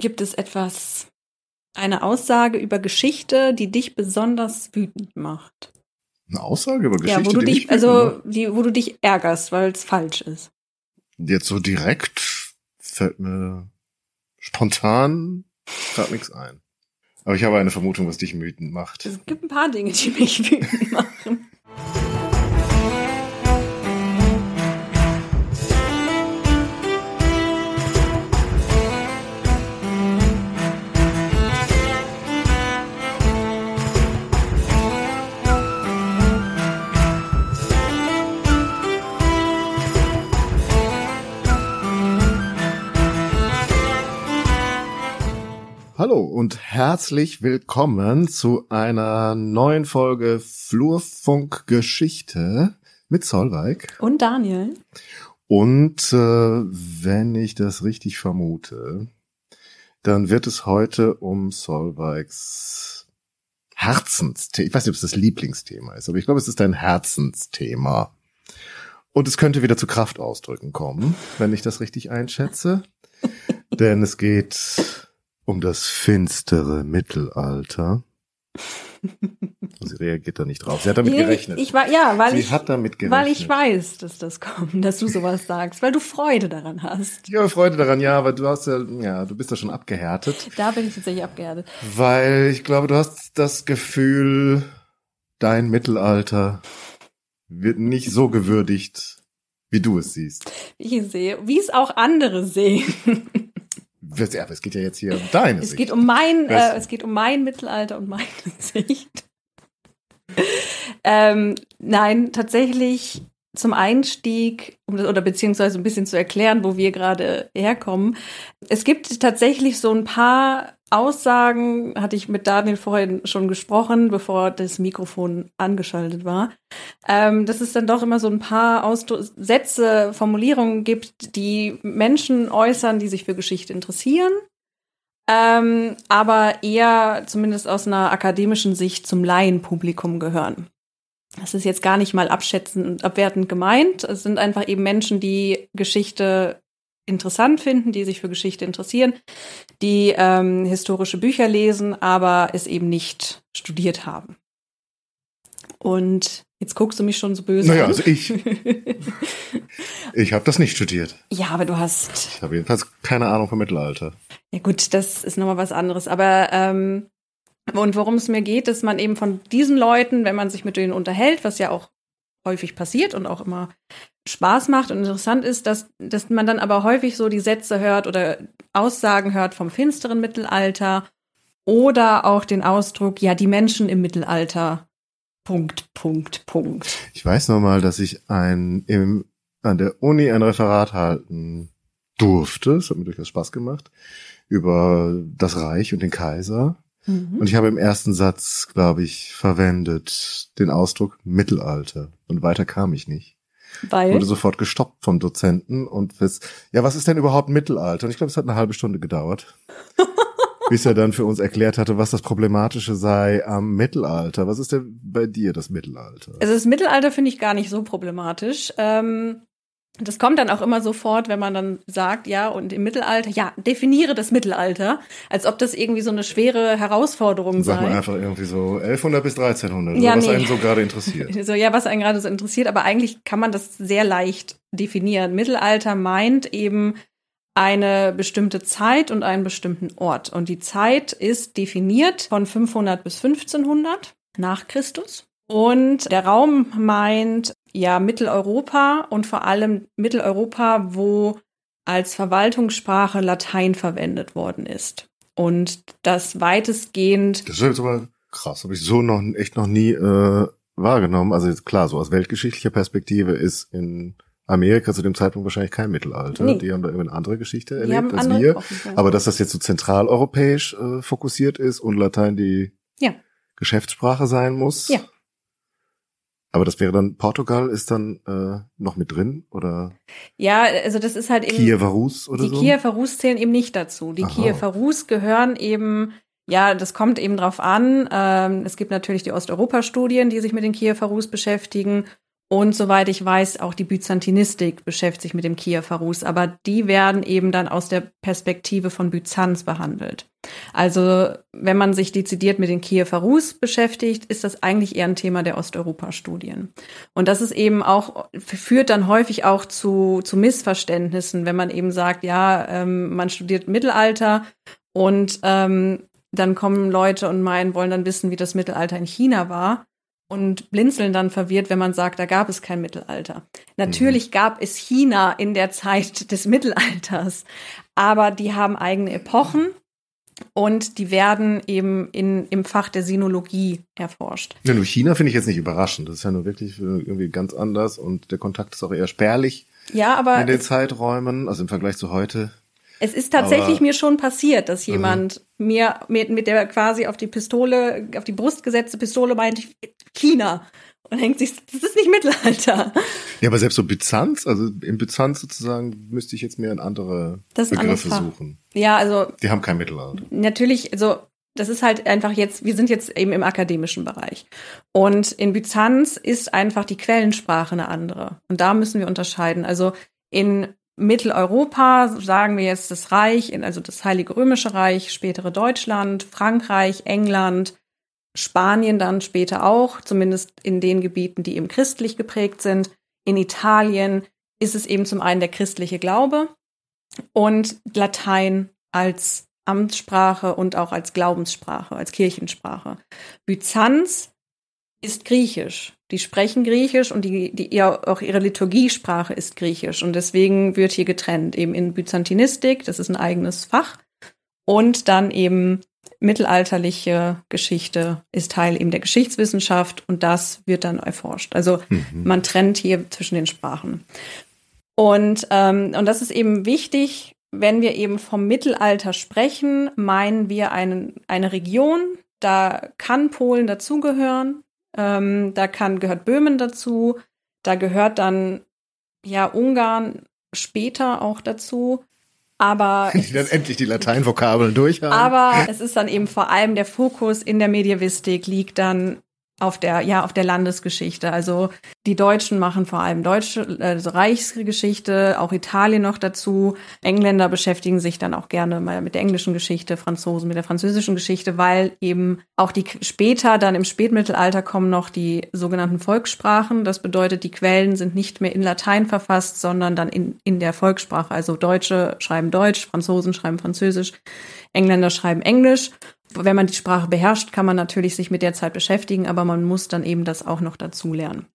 Gibt es etwas, eine Aussage über Geschichte, die dich besonders wütend macht? Eine Aussage über Geschichte? Ja, wo du die dich, also, wütend macht? die, wo du dich ärgerst, weil es falsch ist. Jetzt so direkt fällt mir spontan gerade nichts ein. Aber ich habe eine Vermutung, was dich wütend macht. Es gibt ein paar Dinge, die mich wütend machen. Hallo und herzlich willkommen zu einer neuen Folge Flurfunk Geschichte mit Solveig. Und Daniel? Und äh, wenn ich das richtig vermute, dann wird es heute um Solveigs Herzensthema, ich weiß nicht, ob es das Lieblingsthema ist, aber ich glaube, es ist ein Herzensthema. Und es könnte wieder zu Kraftausdrücken kommen, wenn ich das richtig einschätze. Denn es geht um das finstere Mittelalter. Sie reagiert da nicht drauf. Sie hat damit gerechnet. Ich war, ja, weil Sie ich, hat damit gerechnet. weil ich weiß, dass das kommt, dass du sowas sagst, weil du Freude daran hast. Ja, Freude daran, ja, aber du hast ja, ja, du bist ja schon abgehärtet, Da bin ich tatsächlich abgehärtet. weil ich glaube, du hast das Gefühl, dein Mittelalter wird nicht so gewürdigt, wie du es sicht. Ich sehe, wie es auch andere sehen. Es geht ja jetzt hier um deine Es Sicht. geht um mein, äh, es geht um mein Mittelalter und meine Sicht. ähm, nein, tatsächlich zum Einstieg um das, oder beziehungsweise ein bisschen zu erklären, wo wir gerade herkommen. Es gibt tatsächlich so ein paar Aussagen, hatte ich mit Daniel vorhin schon gesprochen, bevor das Mikrofon angeschaltet war, ähm, dass es dann doch immer so ein paar Ausdru Sätze, Formulierungen gibt, die Menschen äußern, die sich für Geschichte interessieren ähm, aber eher zumindest aus einer akademischen Sicht zum Laienpublikum gehören. Das ist jetzt gar nicht mal abschätzend und abwertend gemeint. Es sind einfach eben Menschen, die Geschichte interessant finden, die sich für Geschichte interessieren, die ähm, historische Bücher lesen, aber es eben nicht studiert haben. Und jetzt guckst du mich schon so böse Naja, an. also ich, ich habe das nicht studiert. ja, aber du hast Ich habe jedenfalls keine Ahnung vom Mittelalter. Ja gut, das ist nochmal was anderes. Aber ähm, und worum es mir geht, dass man eben von diesen Leuten, wenn man sich mit denen unterhält, was ja auch häufig passiert und auch immer Spaß macht und interessant ist, dass, dass man dann aber häufig so die Sätze hört oder Aussagen hört vom finsteren Mittelalter oder auch den Ausdruck, ja, die Menschen im Mittelalter. Punkt, Punkt, Punkt. Ich weiß noch mal, dass ich ein im, an der Uni ein Referat halten durfte. Es hat mir durchaus Spaß gemacht über das Reich und den Kaiser. Mhm. Und ich habe im ersten Satz, glaube ich, verwendet den Ausdruck Mittelalter. Und weiter kam ich nicht. Weil Wurde sofort gestoppt vom Dozenten und was, ja, was ist denn überhaupt Mittelalter? Und ich glaube, es hat eine halbe Stunde gedauert. bis er dann für uns erklärt hatte, was das Problematische sei am Mittelalter. Was ist denn bei dir das Mittelalter? Also das Mittelalter finde ich gar nicht so problematisch. Ähm, das kommt dann auch immer sofort, wenn man dann sagt, ja, und im Mittelalter, ja, definiere das Mittelalter, als ob das irgendwie so eine schwere Herausforderung Sag mal sei. einfach irgendwie so 1100 bis 1300, Ja, was nee. einen so gerade interessiert. So, ja, was einen gerade so interessiert, aber eigentlich kann man das sehr leicht definieren. Mittelalter meint eben eine bestimmte Zeit und einen bestimmten Ort. Und die Zeit ist definiert von 500 bis 1500 nach Christus. Und der Raum meint ja Mitteleuropa und vor allem Mitteleuropa, wo als Verwaltungssprache Latein verwendet worden ist. Und das weitestgehend Das ist jetzt aber krass, habe ich so noch echt noch nie äh, wahrgenommen. Also klar, so aus weltgeschichtlicher Perspektive ist in Amerika zu dem Zeitpunkt wahrscheinlich kein Mittelalter. Nee. Die haben da irgendwie eine andere Geschichte erlebt als wir. Wochen. Aber dass das jetzt so zentraleuropäisch äh, fokussiert ist und Latein die Ja. Geschäftssprache sein muss. Ja. Aber das wäre dann, Portugal ist dann äh, noch mit drin oder Ja, also das ist halt eben. Kiewer Rus oder die so? Kiewer Rus zählen eben nicht dazu. Die Aha. Kiewer Rus gehören eben, ja, das kommt eben drauf an. Ähm, es gibt natürlich die Osteuropa-Studien, die sich mit den Kiewer Rus beschäftigen. Und soweit ich weiß, auch die Byzantinistik beschäftigt sich mit dem Kiewer Rus, aber die werden eben dann aus der Perspektive von Byzanz behandelt. Also wenn man sich dezidiert mit den Kiewer Rus beschäftigt, ist das eigentlich eher ein Thema der Osteuropa-Studien. Und das ist eben auch, führt dann häufig auch zu, zu Missverständnissen, wenn man eben sagt, ja, ähm, man studiert Mittelalter und ähm, dann kommen Leute und meinen, wollen dann wissen, wie das Mittelalter in China war und blinzeln dann verwirrt, wenn man sagt, da gab es kein Mittelalter. Natürlich mhm. gab es China in der Zeit des Mittelalters, aber die haben eigene Epochen und die werden eben in, im Fach der Sinologie erforscht. Ja, nur China finde ich jetzt nicht überraschend. Das ist ja nur wirklich äh, irgendwie ganz anders und der Kontakt ist auch eher spärlich. Ja, aber in den Zeiträumen, also im Vergleich zu heute. Es ist tatsächlich Aber, mir schon passiert, dass jemand uh mir mit, mit der quasi auf die Pistole, auf die Brust gesetzte Pistole meint, China. Und denkt sich, das ist nicht Mittelalter. Ja, aber selbst so Byzanz, also in Byzanz sozusagen müsste ich jetzt mehr in andere Begriffe suchen. Ja, also. Die haben kein Mittelalter. Natürlich, also das ist halt einfach jetzt, wir sind jetzt eben im akademischen Bereich. Und in Byzanz ist einfach die Quellensprache eine andere. Und da müssen wir unterscheiden. Also in Mitteleuropa, sagen wir jetzt das Reich, also das Heilige Römische Reich, spätere Deutschland, Frankreich, England, Spanien dann später auch, zumindest in den Gebieten, die eben christlich geprägt sind. In Italien ist es eben zum einen der christliche Glaube und Latein als Amtssprache und auch als Glaubenssprache, als Kirchensprache. Byzanz ist Griechisch. Die sprechen Griechisch und die, die ja auch ihre Liturgiesprache ist Griechisch. Und deswegen wird hier getrennt, eben in Byzantinistik, das ist ein eigenes Fach, und dann eben mittelalterliche Geschichte ist Teil eben der Geschichtswissenschaft und das wird dann erforscht. Also mhm. man trennt hier zwischen den Sprachen. Und, ähm, und das ist eben wichtig, wenn wir eben vom Mittelalter sprechen, meinen wir einen, eine Region, da kann Polen dazugehören, ähm, da kann, gehört Böhmen dazu. Da gehört dann ja Ungarn später auch dazu. Aber die dann endlich die Lateinvokabeln durch haben. Aber es ist dann eben vor allem der Fokus in der Medievistik liegt dann auf der, ja, auf der Landesgeschichte. Also die Deutschen machen vor allem deutsche, also Reichsgeschichte, auch Italien noch dazu. Engländer beschäftigen sich dann auch gerne mal mit der englischen Geschichte, Franzosen mit der französischen Geschichte, weil eben auch die später, dann im Spätmittelalter kommen noch die sogenannten Volkssprachen. Das bedeutet, die Quellen sind nicht mehr in Latein verfasst, sondern dann in, in der Volkssprache. Also Deutsche schreiben Deutsch, Franzosen schreiben Französisch, Engländer schreiben Englisch wenn man die Sprache beherrscht, kann man natürlich sich mit der Zeit beschäftigen, aber man muss dann eben das auch noch dazu lernen.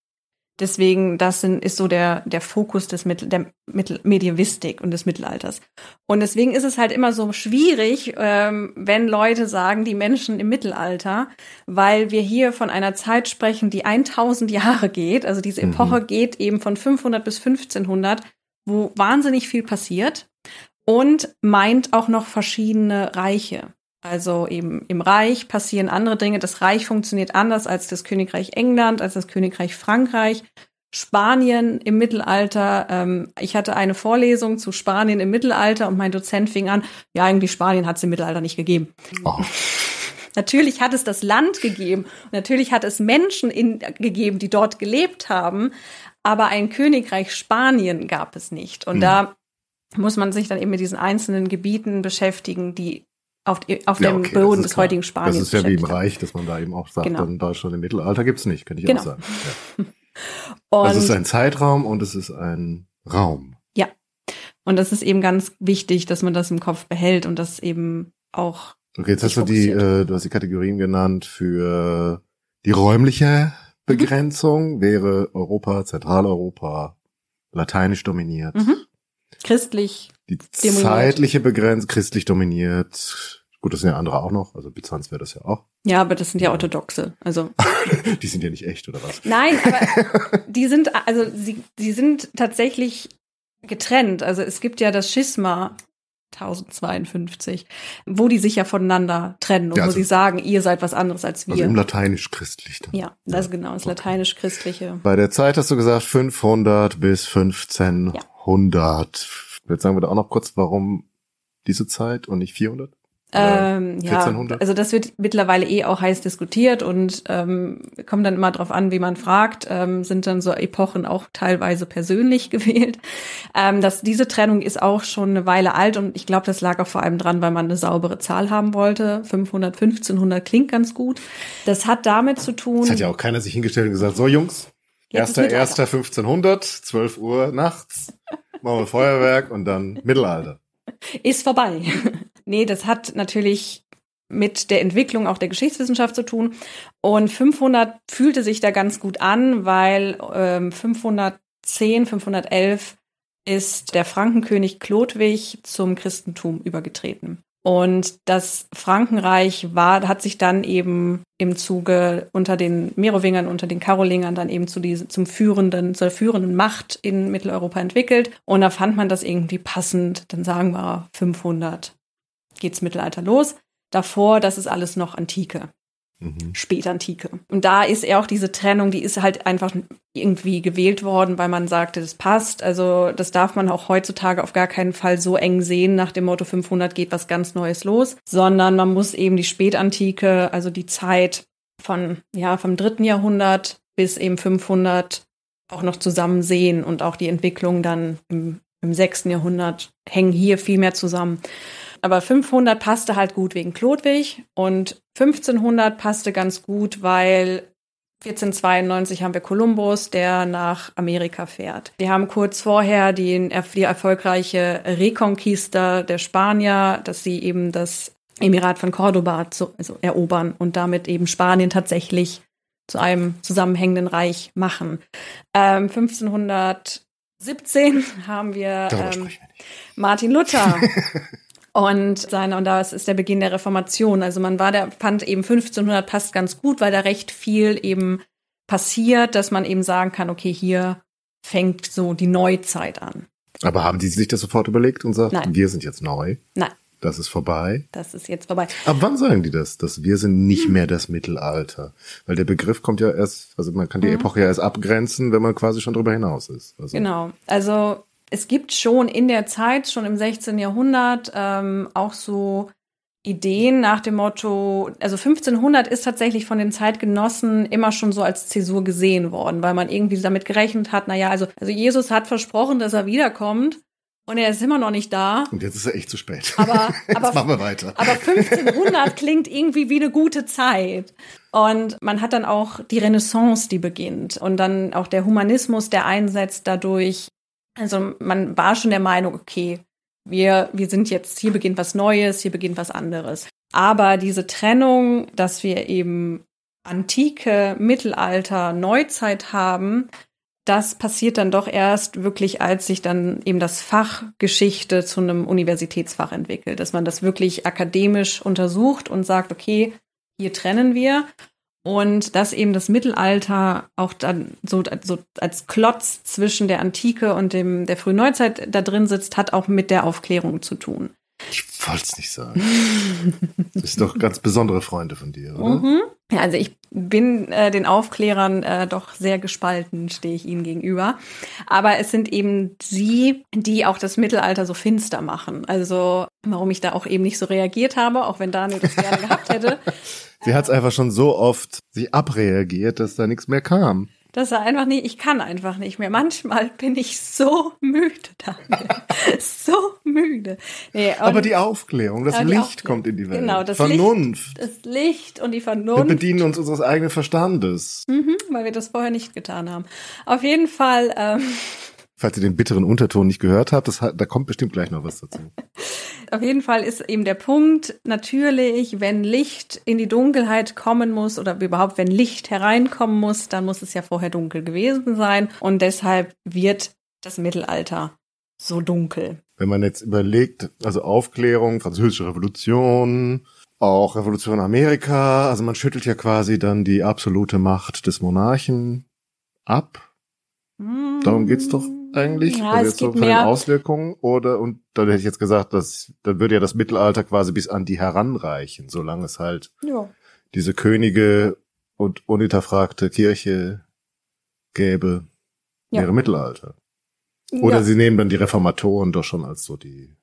Deswegen, das sind, ist so der, der Fokus des Mittel, der Mittel, Medievistik und des Mittelalters. Und deswegen ist es halt immer so schwierig, ähm, wenn Leute sagen, die Menschen im Mittelalter, weil wir hier von einer Zeit sprechen, die 1000 Jahre geht. Also diese mhm. Epoche mhm. geht eben von 500 bis 1500, wo wahnsinnig viel passiert und meint auch noch verschiedene Reiche. Also eben im Reich passieren andere Dinge. Das Reich funktioniert anders als das Königreich England, als das Königreich Frankreich. Spanien im Mittelalter. Ähm, ich hatte eine Vorlesung zu Spanien im Mittelalter und mein Dozent fing an, ja, eigentlich Spanien hat es im Mittelalter nicht gegeben. Oh. Natürlich hat es das Land gegeben. natürlich hat es Menschen in, gegeben, die dort gelebt haben. Aber ein Königreich Spanien gab es nicht. Und hm. da muss man sich dann eben mit diesen einzelnen Gebieten beschäftigen, die auf, auf ja, dem okay, Boden des heutigen Spaniens. Das ist ja wie im Reich, dass man da eben auch sagt, genau. in Deutschland im Mittelalter gibt's nicht, könnte ich genau. auch sagen. Ja. also es ist ein Zeitraum und es ist ein Raum. Ja. Und das ist eben ganz wichtig, dass man das im Kopf behält und das eben auch. Okay, jetzt hast du die, äh, du hast die Kategorien genannt für die räumliche Begrenzung, mhm. wäre Europa, Zentraleuropa, lateinisch dominiert. Mhm. Christlich die dominiert. zeitliche Begrenzung, christlich dominiert. Gut, das sind ja andere auch noch. Also Byzanz wäre das ja auch. Ja, aber das sind ja orthodoxe. Also die sind ja nicht echt oder was? Nein, aber die sind also sie sie sind tatsächlich getrennt. Also es gibt ja das Schisma 1052, wo die sich ja voneinander trennen und ja, also, wo sie sagen, ihr seid was anderes als wir. Also im lateinisch-christlich. Ja, das ja. genau, das lateinisch-christliche. Bei der Zeit hast du gesagt 500 bis 1500. Ja. Jetzt sagen wir da auch noch kurz, warum diese Zeit und nicht 400? Ähm, ja, also das wird mittlerweile eh auch heiß diskutiert und ähm, kommt dann immer drauf an, wie man fragt, ähm, sind dann so Epochen auch teilweise persönlich gewählt. Ähm, dass diese Trennung ist auch schon eine Weile alt und ich glaube, das lag auch vor allem dran, weil man eine saubere Zahl haben wollte. 500, 1500 klingt ganz gut. Das hat damit zu tun. Es hat ja auch keiner sich hingestellt und gesagt, so Jungs, erster, erster 1500, 12 Uhr nachts, machen wir Feuerwerk und dann Mittelalter. Ist vorbei. nee, das hat natürlich mit der Entwicklung auch der Geschichtswissenschaft zu tun. Und 500 fühlte sich da ganz gut an, weil ähm, 510, 511 ist der Frankenkönig Chlodwig zum Christentum übergetreten. Und das Frankenreich war, hat sich dann eben im Zuge unter den Merowingern, unter den Karolingern dann eben zu diesem, zum führenden, zur führenden Macht in Mitteleuropa entwickelt. Und da fand man das irgendwie passend. Dann sagen wir 500 geht's Mittelalter los. Davor, das ist alles noch Antike. Mhm. Spätantike. Und da ist eher auch diese Trennung, die ist halt einfach irgendwie gewählt worden, weil man sagte, das passt. Also das darf man auch heutzutage auf gar keinen Fall so eng sehen nach dem Motto 500 geht was ganz Neues los, sondern man muss eben die Spätantike, also die Zeit von, ja, vom dritten Jahrhundert bis eben 500 auch noch zusammen sehen und auch die Entwicklung dann im, im sechsten Jahrhundert hängen hier viel mehr zusammen. Aber 500 passte halt gut wegen Chlodwig und 1500 passte ganz gut, weil 1492 haben wir Kolumbus, der nach Amerika fährt. Wir haben kurz vorher die, die erfolgreiche Reconquista der Spanier, dass sie eben das Emirat von Cordoba zu, also erobern und damit eben Spanien tatsächlich zu einem zusammenhängenden Reich machen. Ähm, 1517 haben wir ähm, Martin Luther. Und seine, und das ist der Beginn der Reformation. Also man war der, fand eben 1500 passt ganz gut, weil da recht viel eben passiert, dass man eben sagen kann, okay, hier fängt so die Neuzeit an. Aber haben die sich das sofort überlegt und sagt, Nein. wir sind jetzt neu? Nein. Das ist vorbei. Das ist jetzt vorbei. Ab wann sagen die das? Dass wir sind nicht mehr das Mittelalter? Weil der Begriff kommt ja erst, also man kann die mhm. Epoche ja erst abgrenzen, wenn man quasi schon drüber hinaus ist. Also genau. Also es gibt schon in der Zeit, schon im 16. Jahrhundert, ähm, auch so Ideen nach dem Motto, also 1500 ist tatsächlich von den Zeitgenossen immer schon so als Zäsur gesehen worden, weil man irgendwie damit gerechnet hat, naja, also, also Jesus hat versprochen, dass er wiederkommt und er ist immer noch nicht da. Und jetzt ist er echt zu spät. Aber, jetzt aber, machen wir weiter. Aber 1500 klingt irgendwie wie eine gute Zeit. Und man hat dann auch die Renaissance, die beginnt. Und dann auch der Humanismus, der einsetzt dadurch. Also man war schon der Meinung, okay, wir, wir sind jetzt, hier beginnt was Neues, hier beginnt was anderes. Aber diese Trennung, dass wir eben Antike, Mittelalter, Neuzeit haben, das passiert dann doch erst wirklich, als sich dann eben das Fach Geschichte zu einem Universitätsfach entwickelt, dass man das wirklich akademisch untersucht und sagt, okay, hier trennen wir. Und dass eben das Mittelalter auch dann so, so als Klotz zwischen der Antike und dem, der frühen Neuzeit da drin sitzt, hat auch mit der Aufklärung zu tun. Ich wollte es nicht sagen. das sind doch ganz besondere Freunde von dir, oder? Mhm. Ja, also ich bin äh, den Aufklärern äh, doch sehr gespalten, stehe ich ihnen gegenüber. Aber es sind eben sie, die auch das Mittelalter so finster machen. Also warum ich da auch eben nicht so reagiert habe, auch wenn Daniel das gerne gehabt hätte. Sie hat es einfach schon so oft sich abreagiert, dass da nichts mehr kam. Das er einfach nicht, ich kann einfach nicht mehr. Manchmal bin ich so müde, Daniel. so müde. Nee, Aber die Aufklärung, das Licht Aufklärung. kommt in die Welt. Genau, das Vernunft. Licht, das Licht und die Vernunft. Wir bedienen uns unseres eigenen Verstandes. Mhm, weil wir das vorher nicht getan haben. Auf jeden Fall. Ähm, Falls ihr den bitteren Unterton nicht gehört habt, das, da kommt bestimmt gleich noch was dazu. Auf jeden Fall ist eben der Punkt, natürlich, wenn Licht in die Dunkelheit kommen muss oder überhaupt, wenn Licht hereinkommen muss, dann muss es ja vorher dunkel gewesen sein. Und deshalb wird das Mittelalter so dunkel. Wenn man jetzt überlegt, also Aufklärung, französische Revolution, auch Revolution in Amerika, also man schüttelt ja quasi dann die absolute Macht des Monarchen ab. Darum geht's doch eigentlich? Ja, es jetzt so mehr. den Auswirkungen oder und dann hätte ich jetzt gesagt, dass dann würde ja das Mittelalter quasi bis an die heranreichen, solange es halt ja. diese Könige und unhinterfragte Kirche gäbe, Ja. wäre Mittelalter. Oder ja. sie nehmen dann die Reformatoren doch schon als so die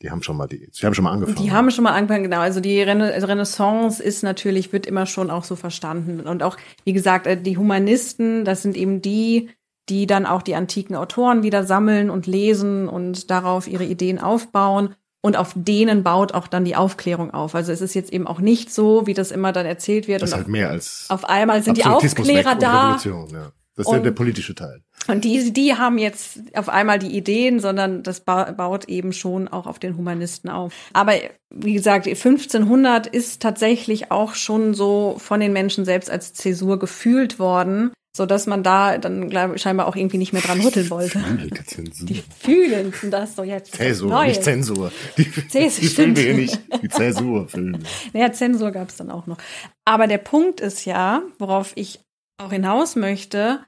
Die haben schon mal die, sie haben schon mal angefangen. Die haben schon mal angefangen, genau. Also die Rena also Renaissance ist natürlich, wird immer schon auch so verstanden. Und auch, wie gesagt, äh, die Humanisten, das sind eben die, die dann auch die antiken Autoren wieder sammeln und lesen und darauf ihre Ideen aufbauen. Und auf denen baut auch dann die Aufklärung auf. Also es ist jetzt eben auch nicht so, wie das immer dann erzählt wird. Das ist halt mehr als. Auf einmal sind die Aufklärer da. Ja. Das ist ja der politische Teil. Und die, die haben jetzt auf einmal die Ideen, sondern das baut eben schon auch auf den Humanisten auf. Aber wie gesagt, 1500 ist tatsächlich auch schon so von den Menschen selbst als Zäsur gefühlt worden so dass man da dann scheinbar auch irgendwie nicht mehr dran rütteln wollte. Die fühlen das so jetzt. Zäsur, Neues. nicht Zensur. Die, Zäsur, die fühlen wir nicht. Die Zäsur fühlen Naja, Zensur gab es dann auch noch. Aber der Punkt ist ja, worauf ich auch hinaus möchte,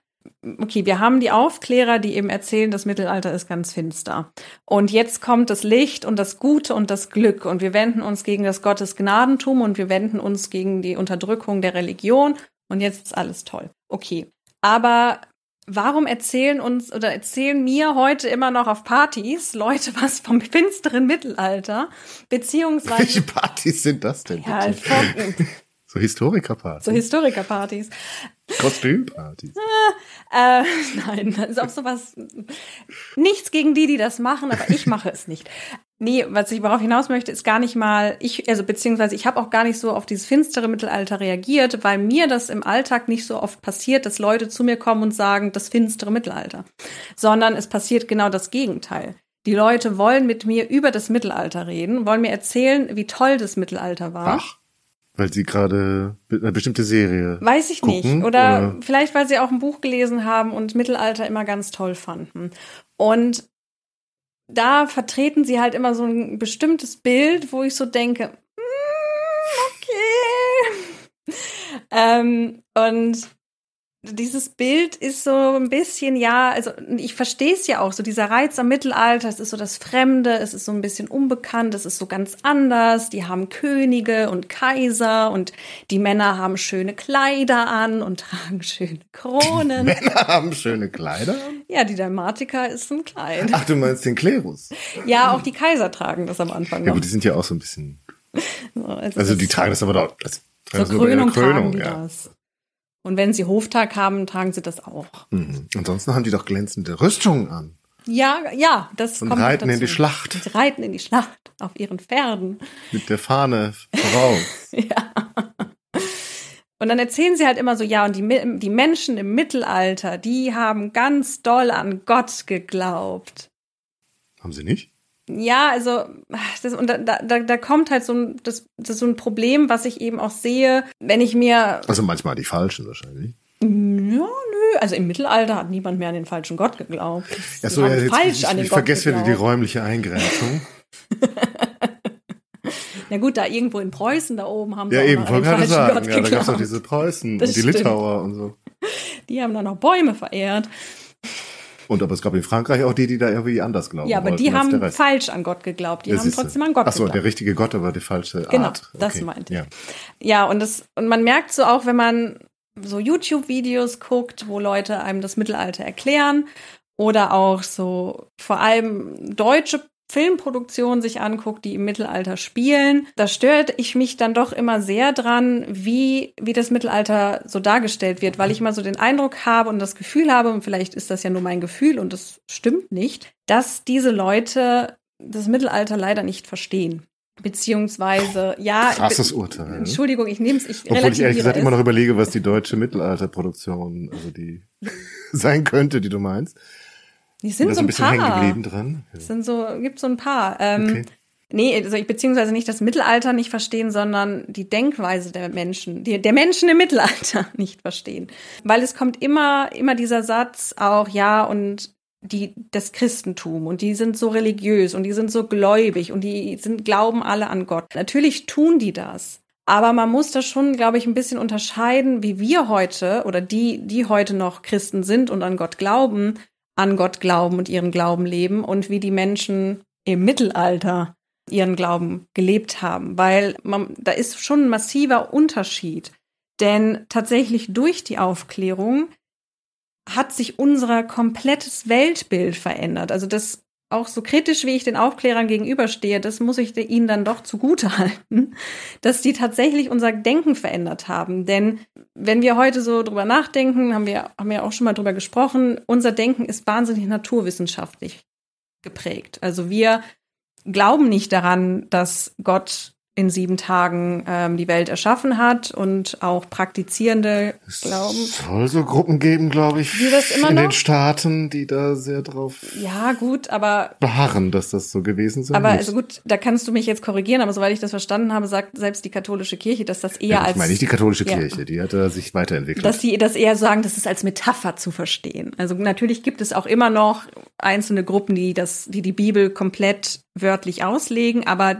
okay, wir haben die Aufklärer, die eben erzählen, das Mittelalter ist ganz finster. Und jetzt kommt das Licht und das Gute und das Glück. Und wir wenden uns gegen das Gottesgnadentum und wir wenden uns gegen die Unterdrückung der Religion. Und jetzt ist alles toll. Okay. Aber warum erzählen uns oder erzählen mir heute immer noch auf Partys Leute was vom finsteren Mittelalter? Beziehungsweise. Welche Partys sind das denn? Ja, so Historikerpartys. So Historikerpartys. Kostümpartys. äh, nein, das ist auch sowas. Nichts gegen die, die das machen, aber ich mache es nicht. Nee, was ich darauf hinaus möchte, ist gar nicht mal, ich, also beziehungsweise ich habe auch gar nicht so auf dieses finstere Mittelalter reagiert, weil mir das im Alltag nicht so oft passiert, dass Leute zu mir kommen und sagen, das finstere Mittelalter. Sondern es passiert genau das Gegenteil. Die Leute wollen mit mir über das Mittelalter reden, wollen mir erzählen, wie toll das Mittelalter war. Ach. Weil sie gerade eine bestimmte Serie. Weiß ich gucken, nicht. Oder, oder, vielleicht, weil sie auch ein Buch gelesen haben und Mittelalter immer ganz toll fanden. Und da vertreten sie halt immer so ein bestimmtes Bild, wo ich so denke, mm, okay. ähm, und dieses Bild ist so ein bisschen, ja, also ich verstehe es ja auch, so dieser Reiz am Mittelalter, es ist so das Fremde, es ist so ein bisschen unbekannt, es ist so ganz anders. Die haben Könige und Kaiser und die Männer haben schöne Kleider an und tragen schöne Kronen. Die Männer haben schöne Kleider? Ja, die Dalmatiker ist ein Kleid. Ach, du meinst den Klerus? Ja, auch die Kaiser tragen das am Anfang. Noch. Ja, aber die sind ja auch so ein bisschen. So, also, also die tragen das aber doch. Das zur Krönung, Krönung tragen die ja. das. Und wenn sie Hoftag haben, tragen sie das auch. Mhm. Ansonsten haben die doch glänzende Rüstungen an. Ja, ja, das Und kommt reiten in die Schlacht. Sie reiten in die Schlacht auf ihren Pferden. Mit der Fahne voraus. ja. Und dann erzählen sie halt immer so, ja, und die, die Menschen im Mittelalter, die haben ganz doll an Gott geglaubt. Haben sie nicht? Ja, also das, und da, da, da kommt halt so ein, das, das so ein Problem, was ich eben auch sehe, wenn ich mir. Also manchmal die falschen wahrscheinlich. Ja, nö. Also im Mittelalter hat niemand mehr an den falschen Gott geglaubt. Ja, so, ja, jetzt, falsch ich, an den ich Gott vergesse wieder die räumliche Eingrenzung. Na gut, da irgendwo in Preußen da oben haben sie ja, auch eben, wollte gerade sagen, Gott ja, da gab es auch diese Preußen das und die stimmt. Litauer und so. Die haben da noch Bäume verehrt. Und aber es gab in Frankreich auch die, die da irgendwie anders glauben. Ja, aber wollten, die haben falsch an Gott geglaubt. Die ja, haben trotzdem an Gott Ach so, geglaubt. der richtige Gott, aber die falsche genau, Art. Genau, das meinte ich. Ja, ja und, das, und man merkt so auch, wenn man so YouTube-Videos guckt, wo Leute einem das Mittelalter erklären oder auch so vor allem deutsche Filmproduktionen sich anguckt, die im Mittelalter spielen, da stört ich mich dann doch immer sehr dran, wie, wie das Mittelalter so dargestellt wird, weil ich immer so den Eindruck habe und das Gefühl habe, und vielleicht ist das ja nur mein Gefühl und das stimmt nicht, dass diese Leute das Mittelalter leider nicht verstehen. Beziehungsweise, ja. Krasses Urteil. Entschuldigung, ich nehme es. Ich Obwohl ich ehrlich gesagt immer noch überlege, was die deutsche Mittelalterproduktion, also die sein könnte, die du meinst. Die sind so ein, ein bisschen paar. hängen geblieben dran. Ja. sind so, gibt so ein paar. Ähm, okay. Nee, also ich beziehungsweise nicht das Mittelalter nicht verstehen, sondern die Denkweise der Menschen, die, der Menschen im Mittelalter nicht verstehen. Weil es kommt immer, immer dieser Satz auch, ja, und die, das Christentum und die sind so religiös und die sind so gläubig und die sind, glauben alle an Gott. Natürlich tun die das. Aber man muss da schon, glaube ich, ein bisschen unterscheiden, wie wir heute oder die, die heute noch Christen sind und an Gott glauben, an Gott glauben und ihren Glauben leben und wie die Menschen im Mittelalter ihren Glauben gelebt haben, weil man, da ist schon ein massiver Unterschied. Denn tatsächlich durch die Aufklärung hat sich unser komplettes Weltbild verändert. Also das auch so kritisch, wie ich den Aufklärern gegenüberstehe, das muss ich ihnen dann doch zugute halten, dass die tatsächlich unser Denken verändert haben. Denn wenn wir heute so drüber nachdenken, haben wir, haben wir auch schon mal drüber gesprochen, unser Denken ist wahnsinnig naturwissenschaftlich geprägt. Also wir glauben nicht daran, dass Gott in sieben Tagen ähm, die Welt erschaffen hat und auch Praktizierende glauben. Es soll so Gruppen geben, glaube ich, die das immer in noch? den Staaten, die da sehr drauf Ja, gut, aber beharren, dass das so gewesen sein aber muss. also gut, da kannst du mich jetzt korrigieren, aber soweit ich das verstanden habe, sagt selbst die katholische Kirche, dass das eher ja, ich als meine nicht die katholische ja. Kirche, die hat da sich weiterentwickelt. dass die das eher sagen, das ist als Metapher zu verstehen. Also natürlich gibt es auch immer noch einzelne Gruppen, die das, die die Bibel komplett wörtlich auslegen, aber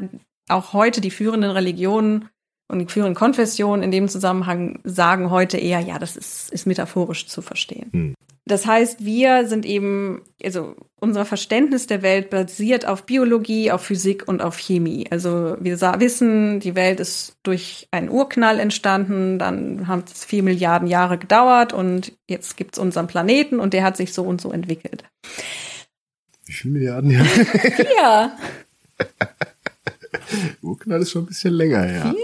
auch heute die führenden Religionen und die führenden Konfessionen in dem Zusammenhang sagen heute eher, ja, das ist, ist metaphorisch zu verstehen. Hm. Das heißt, wir sind eben, also unser Verständnis der Welt basiert auf Biologie, auf Physik und auf Chemie. Also wir wissen, die Welt ist durch einen Urknall entstanden, dann hat es vier Milliarden Jahre gedauert und jetzt gibt es unseren Planeten und der hat sich so und so entwickelt. Wie viele Milliarden Jahre? Ja, Urknall ist schon ein bisschen länger her.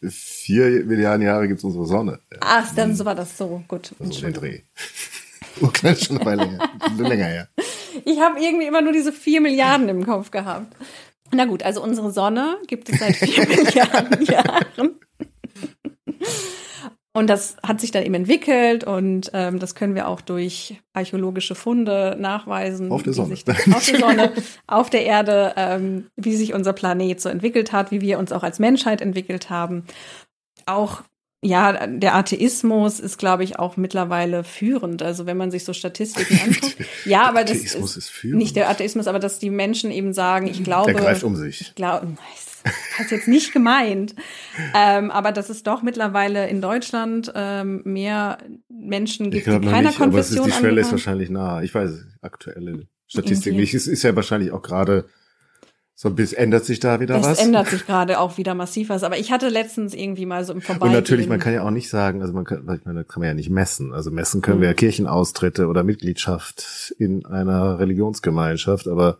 Vier? Vier Milliarden Jahre gibt's unsere Sonne. Ach, dann so war das so. Gut. so den Dreh. Urknall ist schon eine Weile länger, länger her. Ich habe irgendwie immer nur diese vier Milliarden im Kopf gehabt. Na gut, also unsere Sonne gibt es seit vier Milliarden Jahren. Und das hat sich dann eben entwickelt und ähm, das können wir auch durch archäologische Funde nachweisen. Auf der Sonne. Sich, auf der Sonne, auf der Erde, ähm, wie sich unser Planet so entwickelt hat, wie wir uns auch als Menschheit entwickelt haben. Auch ja, der Atheismus ist, glaube ich, auch mittlerweile führend. Also wenn man sich so Statistiken anguckt. Ja, aber das Atheismus ist, ist führend. nicht der Atheismus, aber dass die Menschen eben sagen, ich glaube. Der greift um sich. Ich glaube, das hast jetzt nicht gemeint. ähm, aber dass es doch mittlerweile in Deutschland ähm, mehr Menschen gibt, die keiner nicht, aber es ist, Konfession die Schwelle ist wahrscheinlich nah. Ich weiß, es, aktuelle Statistik nicht. Es ist ja wahrscheinlich auch gerade so ein bisschen, ändert sich da wieder Es was? ändert sich gerade auch wieder massiv was. Aber ich hatte letztens irgendwie mal so im Vorbeigehen. Und natürlich, man kann ja auch nicht sagen, also man kann, ich meine, das kann man ja nicht messen. Also messen können Mhm. wir ja Kirchenaustritte oder Mitgliedschaft in einer Religionsgemeinschaft, aber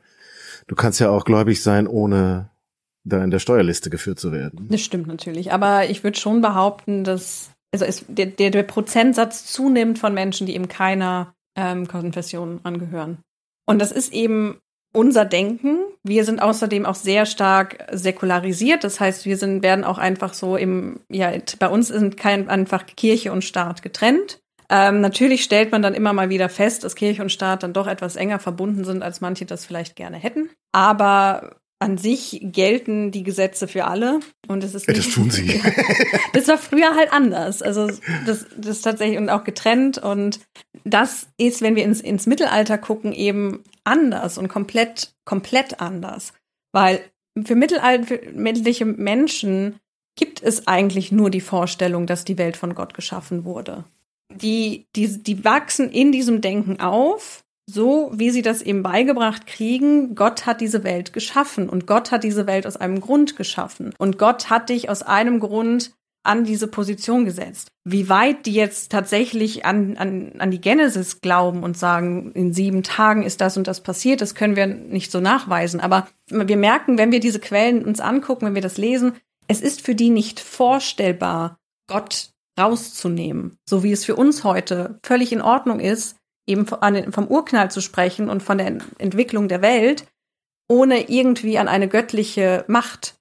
du kannst ja auch gläubig sein, ohne da in der Steuerliste geführt zu werden. Das stimmt natürlich. Aber ich würde schon behaupten, dass also es, der, der, der Prozentsatz zunimmt von Menschen, die eben keiner ähm, Konfession angehören. Und das ist eben unser Denken. Wir sind außerdem auch sehr stark säkularisiert. Das heißt, wir sind, werden auch einfach so im, ja, bei uns sind kein einfach Kirche und Staat getrennt. Ähm, natürlich stellt man dann immer mal wieder fest, dass Kirche und Staat dann doch etwas enger verbunden sind, als manche das vielleicht gerne hätten. Aber an sich gelten die Gesetze für alle und es ist Ja, das tun sie. das war früher halt anders. Also das, das ist tatsächlich und auch getrennt. Und das ist, wenn wir ins, ins Mittelalter gucken, eben anders und komplett, komplett anders. Weil für mittelalterliche Menschen gibt es eigentlich nur die Vorstellung, dass die Welt von Gott geschaffen wurde. Die, die, die wachsen in diesem Denken auf, so wie sie das eben beigebracht kriegen. Gott hat diese Welt geschaffen und Gott hat diese Welt aus einem Grund geschaffen. Und Gott hat dich aus einem Grund an diese Position gesetzt. Wie weit die jetzt tatsächlich an, an, an die Genesis glauben und sagen, in sieben Tagen ist das und das passiert, das können wir nicht so nachweisen. Aber wir merken, wenn wir diese Quellen uns angucken, wenn wir das lesen, es ist für die nicht vorstellbar, Gott rauszunehmen. So wie es für uns heute völlig in Ordnung ist, eben vom Urknall zu sprechen und von der Entwicklung der Welt, ohne irgendwie an eine göttliche Macht,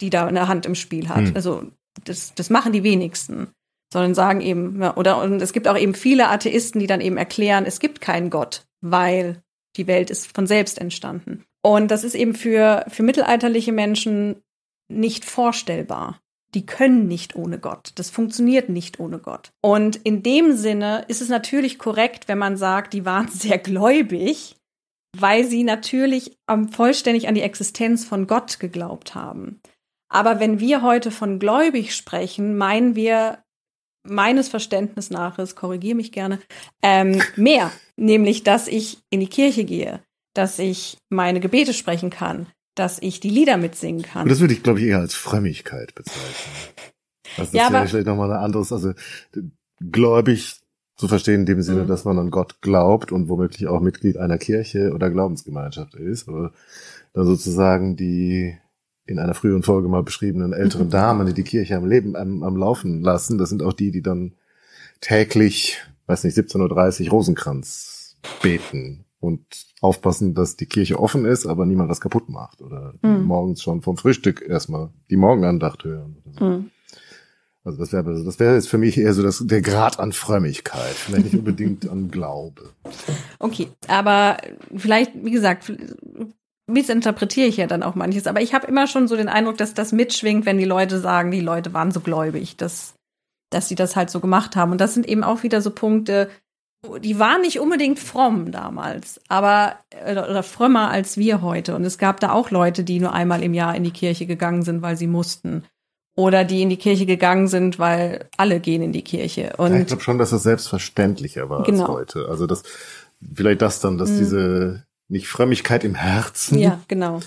die da eine Hand im Spiel hat. Hm. Also das, das machen die wenigsten, sondern sagen eben, ja, oder und es gibt auch eben viele Atheisten, die dann eben erklären, es gibt keinen Gott, weil die Welt ist von selbst entstanden. Und das ist eben für, für mittelalterliche Menschen nicht vorstellbar. Die können nicht ohne Gott. Das funktioniert nicht ohne Gott. Und in dem Sinne ist es natürlich korrekt, wenn man sagt, die waren sehr gläubig, weil sie natürlich vollständig an die Existenz von Gott geglaubt haben. Aber wenn wir heute von gläubig sprechen, meinen wir meines Verständnisses nach, es korrigiere mich gerne, ähm, mehr. Nämlich, dass ich in die Kirche gehe, dass ich meine Gebete sprechen kann, dass ich die Lieder mitsingen kann. Und das würde ich, glaube ich, eher als Frömmigkeit bezeichnen. Also das Ja, wäre aber- vielleicht nochmal ein anderes, also gläubig zu verstehen in dem Sinne, Mhm. dass man an Gott glaubt und womöglich auch Mitglied einer Kirche oder Glaubensgemeinschaft ist. Aber dann sozusagen die in einer früheren Folge mal beschriebenen älteren Mhm. Damen, die die Kirche am Leben, am, am Laufen lassen, das sind auch die, die dann täglich, weiß nicht, 17.30 Uhr Rosenkranz beten und aufpassen, dass die Kirche offen ist, aber niemand was kaputt macht. Oder Mhm. morgens schon vom Frühstück erstmal die Morgenandacht hören. So. Mhm. Also das wäre das wäre jetzt für mich eher so das, der Grad an Frömmigkeit, vielleicht nicht unbedingt an Glaube. Okay, aber vielleicht, wie gesagt, missinterpretiere ich ja dann auch manches, aber ich habe immer schon so den Eindruck, dass das mitschwingt, wenn die Leute sagen, die Leute waren so gläubig, dass, dass sie das halt so gemacht haben. Und das sind eben auch wieder so Punkte, die waren nicht unbedingt fromm damals, aber oder, oder frömmer als wir heute. Und es gab da auch Leute, die nur einmal im Jahr in die Kirche gegangen sind, weil sie mussten. Oder die in die Kirche gegangen sind, weil alle gehen in die Kirche. Und ich glaube schon, dass das selbstverständlicher war Genau. als heute. Also das vielleicht das dann, dass Mhm. diese nicht Frömmigkeit im Herzen, ja, genau.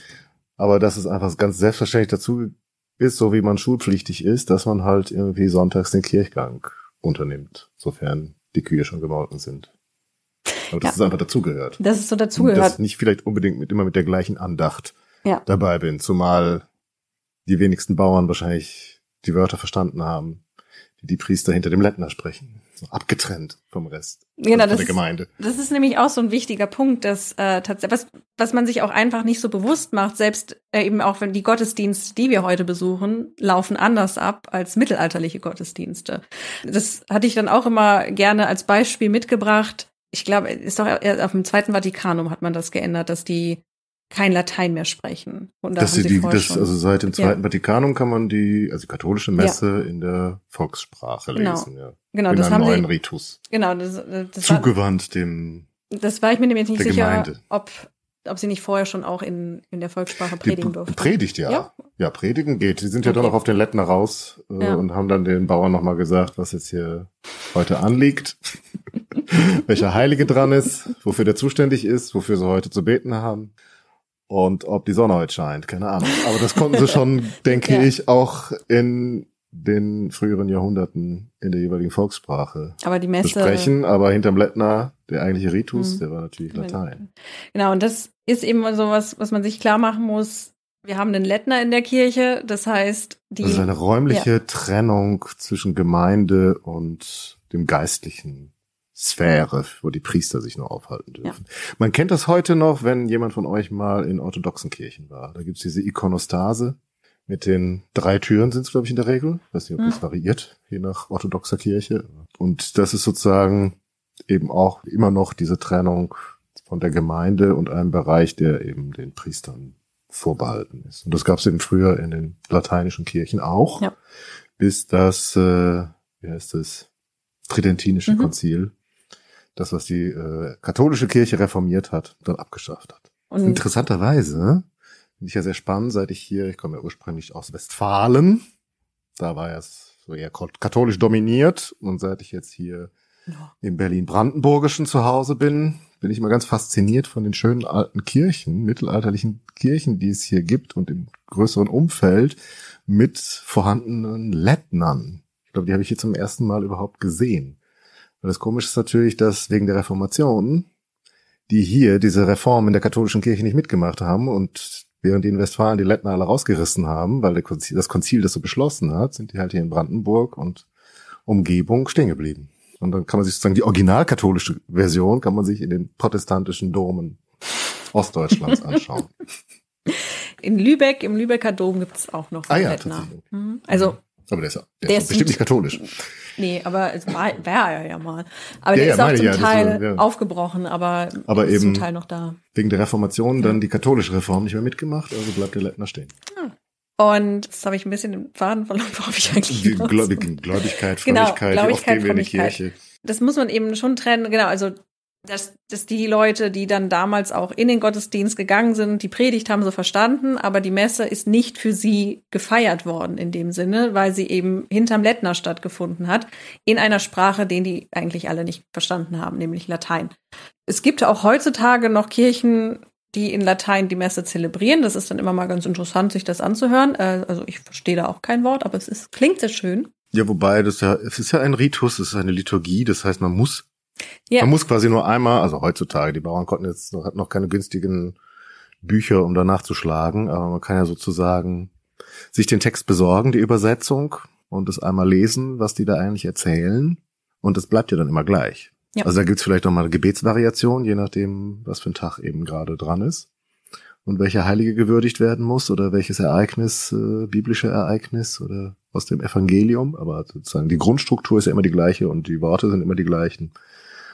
aber dass es einfach ganz selbstverständlich dazu ist, so wie man schulpflichtig ist, dass man halt irgendwie sonntags den Kirchgang unternimmt, sofern die Kühe schon gemolken sind. Aber dass Ja. es einfach dazugehört. Das ist so Und dass dazugehört. ich nicht vielleicht unbedingt mit, immer mit der gleichen Andacht Ja. dabei bin, zumal die wenigsten Bauern wahrscheinlich die Wörter verstanden haben, die die Priester hinter dem Lettner sprechen. So abgetrennt vom Rest. Genau, das der ist, Gemeinde. das ist nämlich auch so ein wichtiger Punkt, dass äh, tatsächlich, was, was man sich auch einfach nicht so bewusst macht, selbst äh, eben auch wenn die Gottesdienste, die wir heute besuchen, laufen anders ab als mittelalterliche Gottesdienste. Das hatte ich dann auch immer gerne als Beispiel mitgebracht. Ich glaube, ist doch erst auf dem Zweiten Vatikanum hat man das geändert, dass die kein Latein mehr sprechen. Und da Dass sie sie die, das, also seit dem Ja. Zweiten Vatikanum kann man die, also die katholische Messe in der Volkssprache Genau. lesen, ja. genau, in das einem haben neuen sie, Ritus. genau, das, das war, Zugewandt dem, Das war ich mir nämlich nicht sicher, Gemeinde. ob, ob sie nicht vorher schon auch in, in der Volkssprache die predigen durften. Predigt, ja. Ja? ja. predigen geht. Die sind ja dann Okay. auch auf den Lettner raus äh, Ja. und haben dann den Bauern nochmal gesagt, was jetzt hier heute anliegt, welcher Heilige dran ist, wofür der zuständig ist, wofür sie heute zu beten haben und ob die Sonne heute scheint, keine Ahnung. Aber das konnten sie schon, denke Ja. ich, auch in den früheren Jahrhunderten in der jeweiligen Volkssprache Aber die Messe. besprechen, aber hinterm Lettner, der eigentliche Ritus, Mhm. der war natürlich Latein. Genau, und das ist eben so was, was man sich klar machen muss. Wir haben einen Lettner in der Kirche, das heißt, die. Das ist eine räumliche Trennung zwischen Gemeinde und dem geistlichen Sphäre, wo die Priester sich nur aufhalten dürfen. Man kennt das heute noch, wenn jemand von euch mal in orthodoxen Kirchen war. Da gibt's diese Ikonostase mit den drei Türen sind es, glaube ich, in der Regel. Ich weiß nicht, ob das Hm. variiert, je nach orthodoxer Kirche. Und das ist sozusagen eben auch immer noch diese Trennung von der Gemeinde und einem Bereich, der eben den Priestern vorbehalten ist. Und das gab es eben früher in den lateinischen Kirchen auch, Ja. bis das, äh, wie heißt es, Tridentinische Mhm. Konzil, das, was die äh, katholische Kirche reformiert hat, dann abgeschafft hat. und, Interessanterweise finde ich ja sehr spannend, seit ich hier, ich komme ja ursprünglich aus Westfalen, da war es so eher katholisch dominiert und seit ich jetzt hier Ja. im Berlin-Brandenburgischen zu Hause bin, bin ich immer ganz fasziniert von den schönen alten Kirchen, mittelalterlichen Kirchen, die es hier gibt und im größeren Umfeld mit vorhandenen Lettnern. Ich glaube, die habe ich hier zum ersten Mal überhaupt gesehen. Und das Komische ist natürlich, dass wegen der Reformation die hier diese Reform in der katholischen Kirche nicht mitgemacht haben und während die in Westfalen die Lettner alle rausgerissen haben, weil Konzil, das Konzil das so beschlossen hat, sind die halt hier in Brandenburg und Umgebung stehen geblieben. Und dann kann man sich sozusagen die originalkatholische Version kann man sich in den protestantischen Domen Ostdeutschlands anschauen. in Lübeck, im Lübecker Dom gibt es auch noch Ah ja, Lettner. Mhm. Also, Aber der ist, der Der ist bestimmt nicht katholisch. Nee, aber es war, war er ja mal. Aber Ja, der ja, ist auch zum ja, Teil war- aufgebrochen, aber, Aber ist eben- zum Teil noch da. Wegen der Reformation dann die katholische Reform nicht mehr mitgemacht, also bleibt der Lettner stehen. Und jetzt habe ich ein bisschen den Faden verloren, worauf ich eigentlich Die. Gläubigkeit, Genau, Frömmigkeit, wie oft Gläubigkeit, gehen wir in die. Kirche. das muss man eben schon trennen, genau, also dass, dass die Leute, die dann damals auch in den Gottesdienst gegangen sind, die Predigt haben so verstanden, aber die Messe ist nicht für sie gefeiert worden in dem Sinne, weil sie eben hinterm Lettner stattgefunden hat, in einer Sprache, den die eigentlich alle nicht verstanden haben, nämlich Latein. Es gibt auch heutzutage noch Kirchen, die in Latein die Messe zelebrieren. Das ist dann immer mal ganz interessant, sich das anzuhören. Äh, Also ich verstehe da auch kein Wort, aber es ist, klingt sehr schön. Ja, wobei das ja, es ist ja ein Ritus, es ist eine Liturgie, das heißt, man muss, ja. man muss quasi nur einmal, also heutzutage, die Bauern konnten jetzt noch, noch keine günstigen Bücher, um danach zu schlagen, aber man kann ja sozusagen sich den Text besorgen, die Übersetzung und es einmal lesen, was die da eigentlich erzählen. Und es bleibt ja dann immer gleich. Ja. Also da gibt's vielleicht noch mal eine Gebetsvariation, je nachdem, was für ein Tag eben gerade dran ist und welcher Heilige gewürdigt werden muss oder welches Ereignis, äh, biblische Ereignis oder aus dem Evangelium. Aber sozusagen die Grundstruktur ist ja immer die gleiche und die Worte sind immer die gleichen.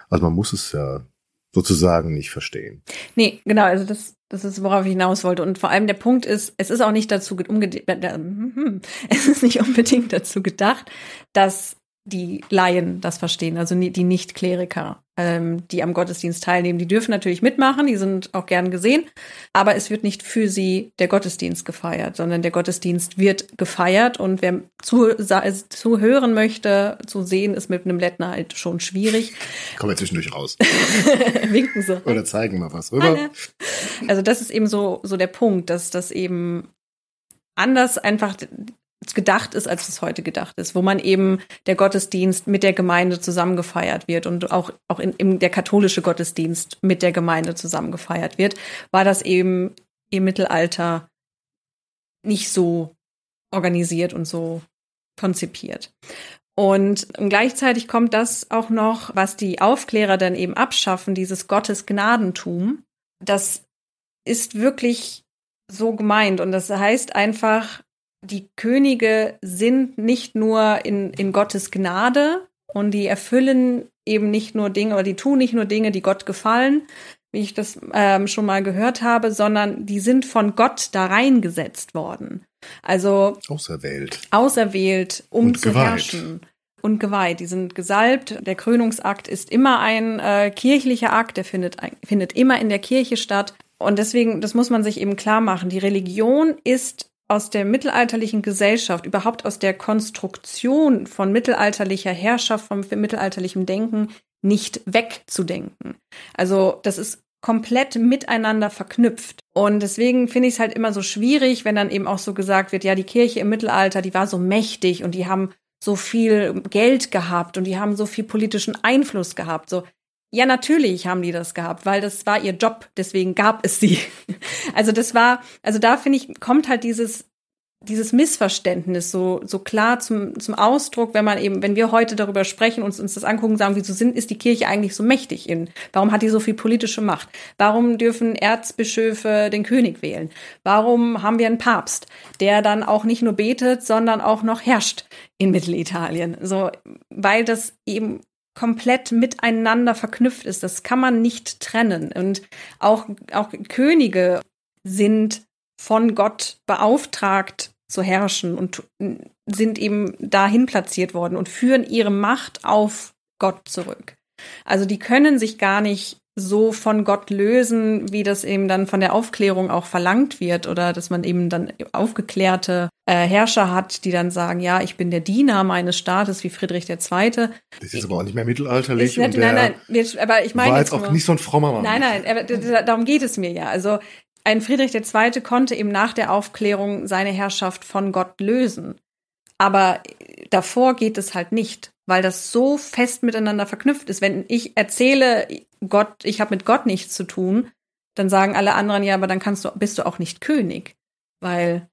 Also man muss es ja sozusagen nicht verstehen. Nee, genau, also das, das ist, worauf ich hinaus wollte. Und vor allem der Punkt ist, es ist auch nicht dazu, es ist nicht unbedingt dazu gedacht, dass die Laien das verstehen, also die Nicht-Kleriker, ähm, die am Gottesdienst teilnehmen. Die dürfen natürlich mitmachen, die sind auch gern gesehen, aber es wird nicht für sie der Gottesdienst gefeiert, sondern der Gottesdienst wird gefeiert und wer zu, zuhören möchte, zu sehen, ist mit einem Lettner halt schon schwierig. Kommen wir zwischendurch raus. Winken so. Oder zeigen mal was rüber. Also das ist eben so, so der Punkt, dass das eben anders einfach gedacht ist, als es heute gedacht ist, wo man eben der Gottesdienst mit der Gemeinde zusammengefeiert wird und auch, auch in, in der katholische Gottesdienst mit der Gemeinde zusammengefeiert wird, war das eben im Mittelalter nicht so organisiert und so konzipiert. Und gleichzeitig kommt das auch noch, was die Aufklärer dann eben abschaffen, dieses Gottesgnadentum. Das ist wirklich so gemeint. Und das heißt einfach, die Könige sind nicht nur in, in Gottes Gnade und die erfüllen eben nicht nur Dinge oder die tun nicht nur Dinge, die Gott gefallen, wie ich das ähm, schon mal gehört habe, sondern die sind von Gott da reingesetzt worden. Also auserwählt. Auserwählt, um und zu geweiht. herrschen. Und geweiht. Die sind gesalbt. Der Krönungsakt ist immer ein äh, kirchlicher Akt, der findet, findet immer in der Kirche statt. Und deswegen, das muss man sich eben klar machen. Die Religion ist aus der mittelalterlichen Gesellschaft, überhaupt aus der Konstruktion von mittelalterlicher Herrschaft, vom mittelalterlichen Denken nicht wegzudenken. Also das ist komplett miteinander verknüpft. Und deswegen finde ich es halt immer so schwierig, wenn dann eben auch so gesagt wird, ja, die Kirche im Mittelalter, die war so mächtig und die haben so viel Geld gehabt und die haben so viel politischen Einfluss gehabt. So, ja, natürlich haben die das gehabt, weil das war ihr Job, deswegen gab es sie. Also das war, also da finde ich, kommt halt dieses, dieses Missverständnis so, so klar zum, zum Ausdruck, wenn man eben, wenn wir heute darüber sprechen, uns, uns das angucken, sagen, wieso sind, ist die Kirche eigentlich so mächtig in? Warum hat die so viel politische Macht? Warum dürfen Erzbischöfe den König wählen? Warum haben wir einen Papst, der dann auch nicht nur betet, sondern auch noch herrscht in Mittelitalien? So, weil das eben komplett miteinander verknüpft ist. Das kann man nicht trennen. Und auch, auch Könige sind von Gott beauftragt zu herrschen und sind eben dahin platziert worden und führen ihre Macht auf Gott zurück. Also die können sich gar nicht so von Gott lösen, wie das eben dann von der Aufklärung auch verlangt wird oder dass man eben dann aufgeklärte äh, Herrscher hat, die dann sagen, ja, ich bin der Diener meines Staates wie Friedrich II. Das ist aber auch nicht mehr mittelalterlich. Nicht, nein, nein, wir, aber ich meine war jetzt auch nur, nicht so ein frommer Mann. Nein, nein, aber, darum geht es mir ja. Also ein Friedrich II. konnte eben nach der Aufklärung seine Herrschaft von Gott lösen. Aber davor geht es halt nicht, weil das so fest miteinander verknüpft ist. Wenn ich erzähle, Gott, ich habe mit Gott nichts zu tun, dann sagen alle anderen ja, aber dann kannst du, bist du auch nicht König, weil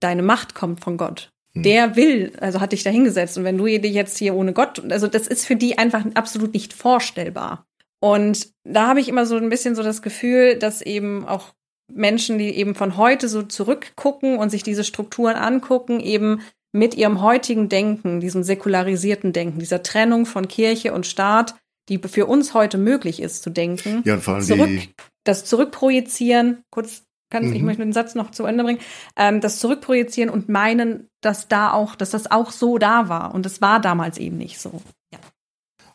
deine Macht kommt von Gott. Hm. Der will, also hat dich da hingesetzt. Und wenn du dich jetzt hier ohne Gott, also das ist für die einfach absolut nicht vorstellbar. Und da habe ich immer so ein bisschen so das Gefühl, dass eben auch Menschen, die eben von heute so zurückgucken und sich diese Strukturen angucken, eben mit ihrem heutigen Denken, diesem säkularisierten Denken, dieser Trennung von Kirche und Staat, die für uns heute möglich ist zu denken, ja, und vor allem zurück, das Zurückprojizieren, kurz kann mhm. ich möchte den Satz noch zu Ende bringen, ähm, das Zurückprojizieren und meinen, dass da auch, dass das auch so da war und es war damals eben nicht so. Ja.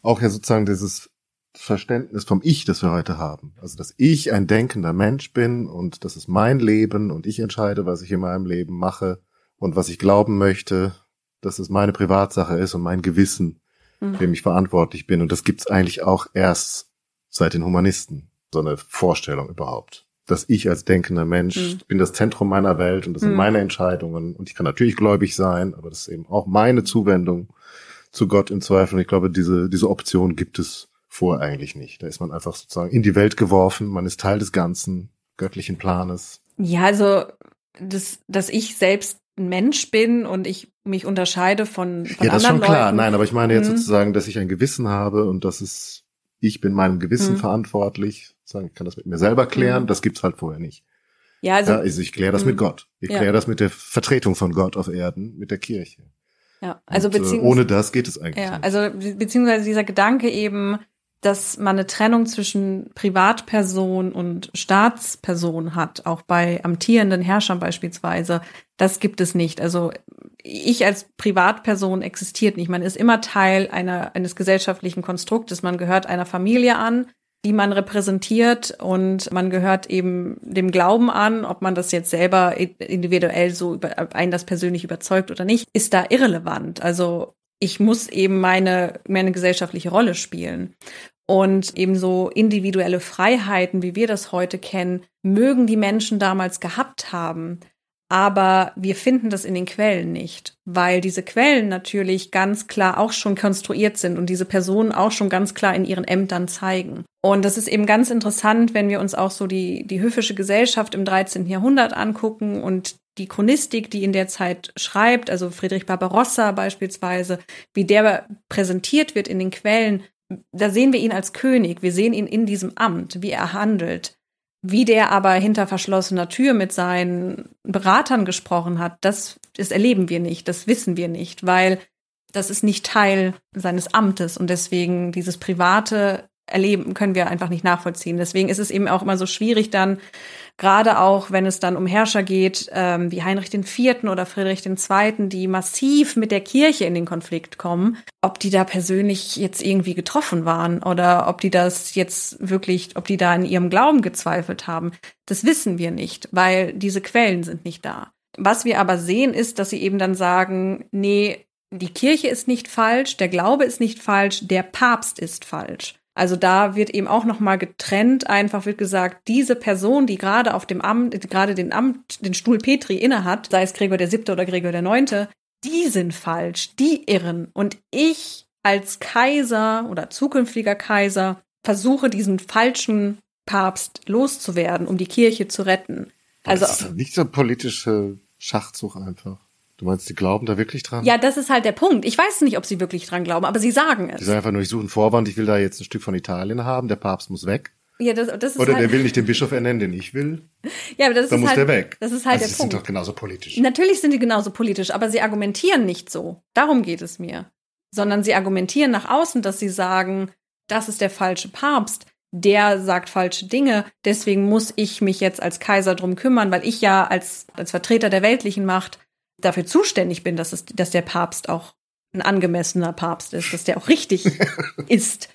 Auch ja sozusagen dieses Verständnis vom Ich, das wir heute haben. Also, dass ich ein denkender Mensch bin und das ist mein Leben und ich entscheide, was ich in meinem Leben mache und was ich glauben möchte, dass es meine Privatsache ist und mein Gewissen, mhm. dem ich verantwortlich bin. Und das gibt's eigentlich auch erst seit den Humanisten, so eine Vorstellung überhaupt. dass ich als denkender Mensch mhm. bin das Zentrum meiner Welt und das sind mhm. meine Entscheidungen und ich kann natürlich gläubig sein, aber das ist eben auch meine Zuwendung zu Gott im Zweifel. Und ich glaube, diese, diese Option gibt es vor eigentlich nicht. Da ist man einfach sozusagen in die Welt geworfen, man ist Teil des Ganzen, göttlichen Planes. Ja, also das, dass ich selbst ein Mensch bin und ich mich unterscheide von, von Ja, das ist schon klar. Leuten. Nein, aber ich meine jetzt mhm. sozusagen, dass ich ein Gewissen habe und dass es, ich bin meinem Gewissen mhm. verantwortlich. Sagen, ich kann das mit mir selber klären. Mhm. Das gibt's halt vorher nicht. Ja, also, ja, also ich kläre das mit mhm. Gott. Ich ja. kläre das mit der Vertretung von Gott auf Erden, mit der Kirche. Ja, also und, äh, beziehungsweise ohne das geht es eigentlich. Ja, nicht. also beziehungsweise dieser Gedanke eben, dass man eine Trennung zwischen Privatperson und Staatsperson hat, auch bei amtierenden Herrschern beispielsweise, das gibt es nicht. Also ich als Privatperson existiert nicht. Man ist immer Teil einer, eines gesellschaftlichen Konstruktes. Man gehört einer Familie an, die man repräsentiert und man gehört eben dem Glauben an, ob man das jetzt selber individuell so über, einen das persönlich überzeugt oder nicht, ist da irrelevant. Also ich muss eben meine, meine gesellschaftliche Rolle spielen. Und ebenso individuelle Freiheiten, wie wir das heute kennen, mögen die Menschen damals gehabt haben. Aber wir finden das in den Quellen nicht, weil diese Quellen natürlich ganz klar auch schon konstruiert sind und diese Personen auch schon ganz klar in ihren Ämtern zeigen. Und das ist eben ganz interessant, wenn wir uns auch so die, die höfische Gesellschaft im 13. Jahrhundert angucken und die Chronistik, die in der Zeit schreibt, also Friedrich Barbarossa beispielsweise, wie der präsentiert wird in den Quellen, da sehen wir ihn als König, wir sehen ihn in diesem Amt, wie er handelt. Wie der aber hinter verschlossener Tür mit seinen Beratern gesprochen hat, das, das erleben wir nicht, das wissen wir nicht, weil das ist nicht Teil seines Amtes und deswegen dieses private Erleben können wir einfach nicht nachvollziehen. Deswegen ist es eben auch immer so schwierig dann Gerade auch, wenn es dann um Herrscher geht, ähm, wie Heinrich IV. oder Friedrich II., die massiv mit der Kirche in den Konflikt kommen, ob die da persönlich jetzt irgendwie getroffen waren oder ob die das jetzt wirklich, ob die da in ihrem Glauben gezweifelt haben, das wissen wir nicht, weil diese Quellen sind nicht da. Was wir aber sehen, ist, dass sie eben dann sagen, nee, die Kirche ist nicht falsch, der Glaube ist nicht falsch, der Papst ist falsch. Also da wird eben auch noch mal getrennt. Einfach wird gesagt, diese Person, die gerade auf dem Amt, gerade den Amt, den Stuhl Petri innehat, sei es Gregor der Siebte oder Gregor der Neunte, die sind falsch, die irren. Und ich als Kaiser oder zukünftiger Kaiser versuche diesen falschen Papst loszuwerden, um die Kirche zu retten. Also das ist nicht so politische Schachzug einfach. Du meinst, die glauben da wirklich dran? Ja, das ist halt der Punkt. Ich weiß nicht, ob sie wirklich dran glauben, aber sie sagen es. Die sagen einfach nur, ich suche einen Vorwand, ich will da jetzt ein Stück von Italien haben, der Papst muss weg. Ja, das, das ist Oder halt der will nicht den Bischof ernennen, den ich will. Ja, aber das Dann ist muss halt, der weg. Das ist halt also der sie Punkt. sind doch genauso politisch. Natürlich sind die genauso politisch, aber sie argumentieren nicht so. Darum geht es mir. Sondern sie argumentieren nach außen, dass sie sagen, das ist der falsche Papst, der sagt falsche Dinge, deswegen muss ich mich jetzt als Kaiser drum kümmern, weil ich ja als, als Vertreter der weltlichen Macht dafür zuständig bin, dass, es, dass der Papst auch ein angemessener Papst ist, dass der auch richtig ist.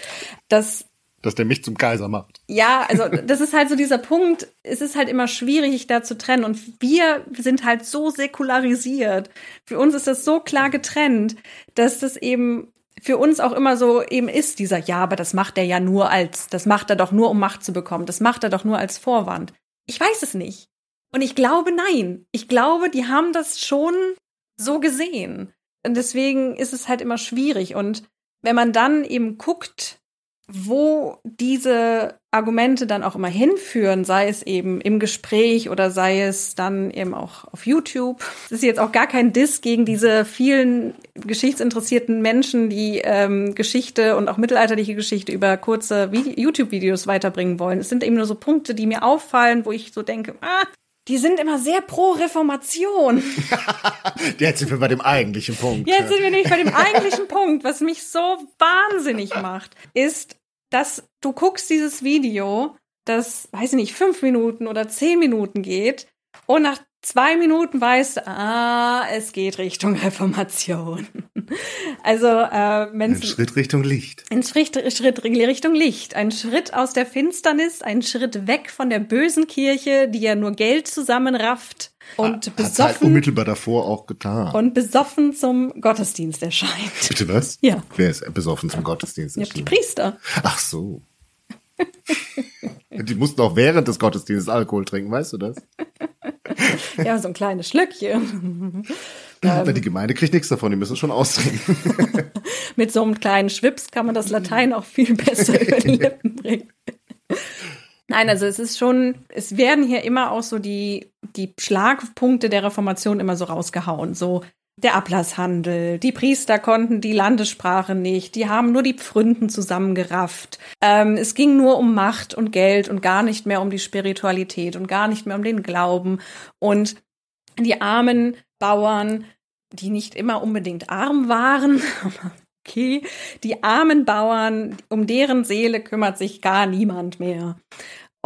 Dass, dass der mich zum Kaiser macht. Ja, also das ist halt so dieser Punkt, es ist halt immer schwierig, da zu trennen. Und wir sind halt so säkularisiert. Für uns ist das so klar getrennt, dass das eben für uns auch immer so eben ist, dieser, ja, aber das macht er ja nur als, das macht er doch nur, um Macht zu bekommen. Das macht er doch nur als Vorwand. Ich weiß es nicht. Und ich glaube, nein. Ich glaube, die haben das schon so gesehen. Und deswegen ist es halt immer schwierig. Und wenn man dann eben guckt, wo diese Argumente dann auch immer hinführen, sei es eben im Gespräch oder sei es dann eben auch auf YouTube. Es ist jetzt auch gar kein Diss gegen diese vielen geschichtsinteressierten Menschen, die ähm, Geschichte und auch mittelalterliche Geschichte über kurze YouTube-Videos weiterbringen wollen. Es sind eben nur so Punkte, die mir auffallen, wo ich so denke, ah, die sind immer sehr pro Reformation. Jetzt sind wir bei dem eigentlichen Punkt. Jetzt sind wir nämlich bei dem eigentlichen Punkt, was mich so wahnsinnig macht, ist, dass du guckst dieses Video, das, weiß ich nicht, fünf Minuten oder zehn Minuten geht und nach zwei Minuten weißt du, ah, es geht Richtung Reformation. Also, äh, Ein Schritt Richtung Licht. Ein Schritt, Schritt Richtung Licht. Ein Schritt aus der Finsternis, ein Schritt weg von der bösen Kirche, die ja nur Geld zusammenrafft und Hat besoffen. halt unmittelbar davor auch getan. Und besoffen zum Gottesdienst erscheint. Bitte was? Ja. Wer ist besoffen zum Gottesdienst Ja, die? Priester. Ach so. Die mussten auch während des Gottesdienstes Alkohol trinken, weißt du das? ja, so ein kleines Schlückchen. ähm, die Gemeinde kriegt nichts davon, die müssen schon austrinken. Mit so einem kleinen Schwips kann man das Latein auch viel besser über die Lippen bringen. Nein, also es ist schon, es werden hier immer auch so die, die Schlagpunkte der Reformation immer so rausgehauen. So der Ablasshandel, die Priester konnten die Landessprache nicht, die haben nur die Pfründen zusammengerafft. Ähm, es ging nur um Macht und Geld und gar nicht mehr um die Spiritualität und gar nicht mehr um den Glauben. Und die armen Bauern, die nicht immer unbedingt arm waren, okay, die armen Bauern, um deren Seele kümmert sich gar niemand mehr.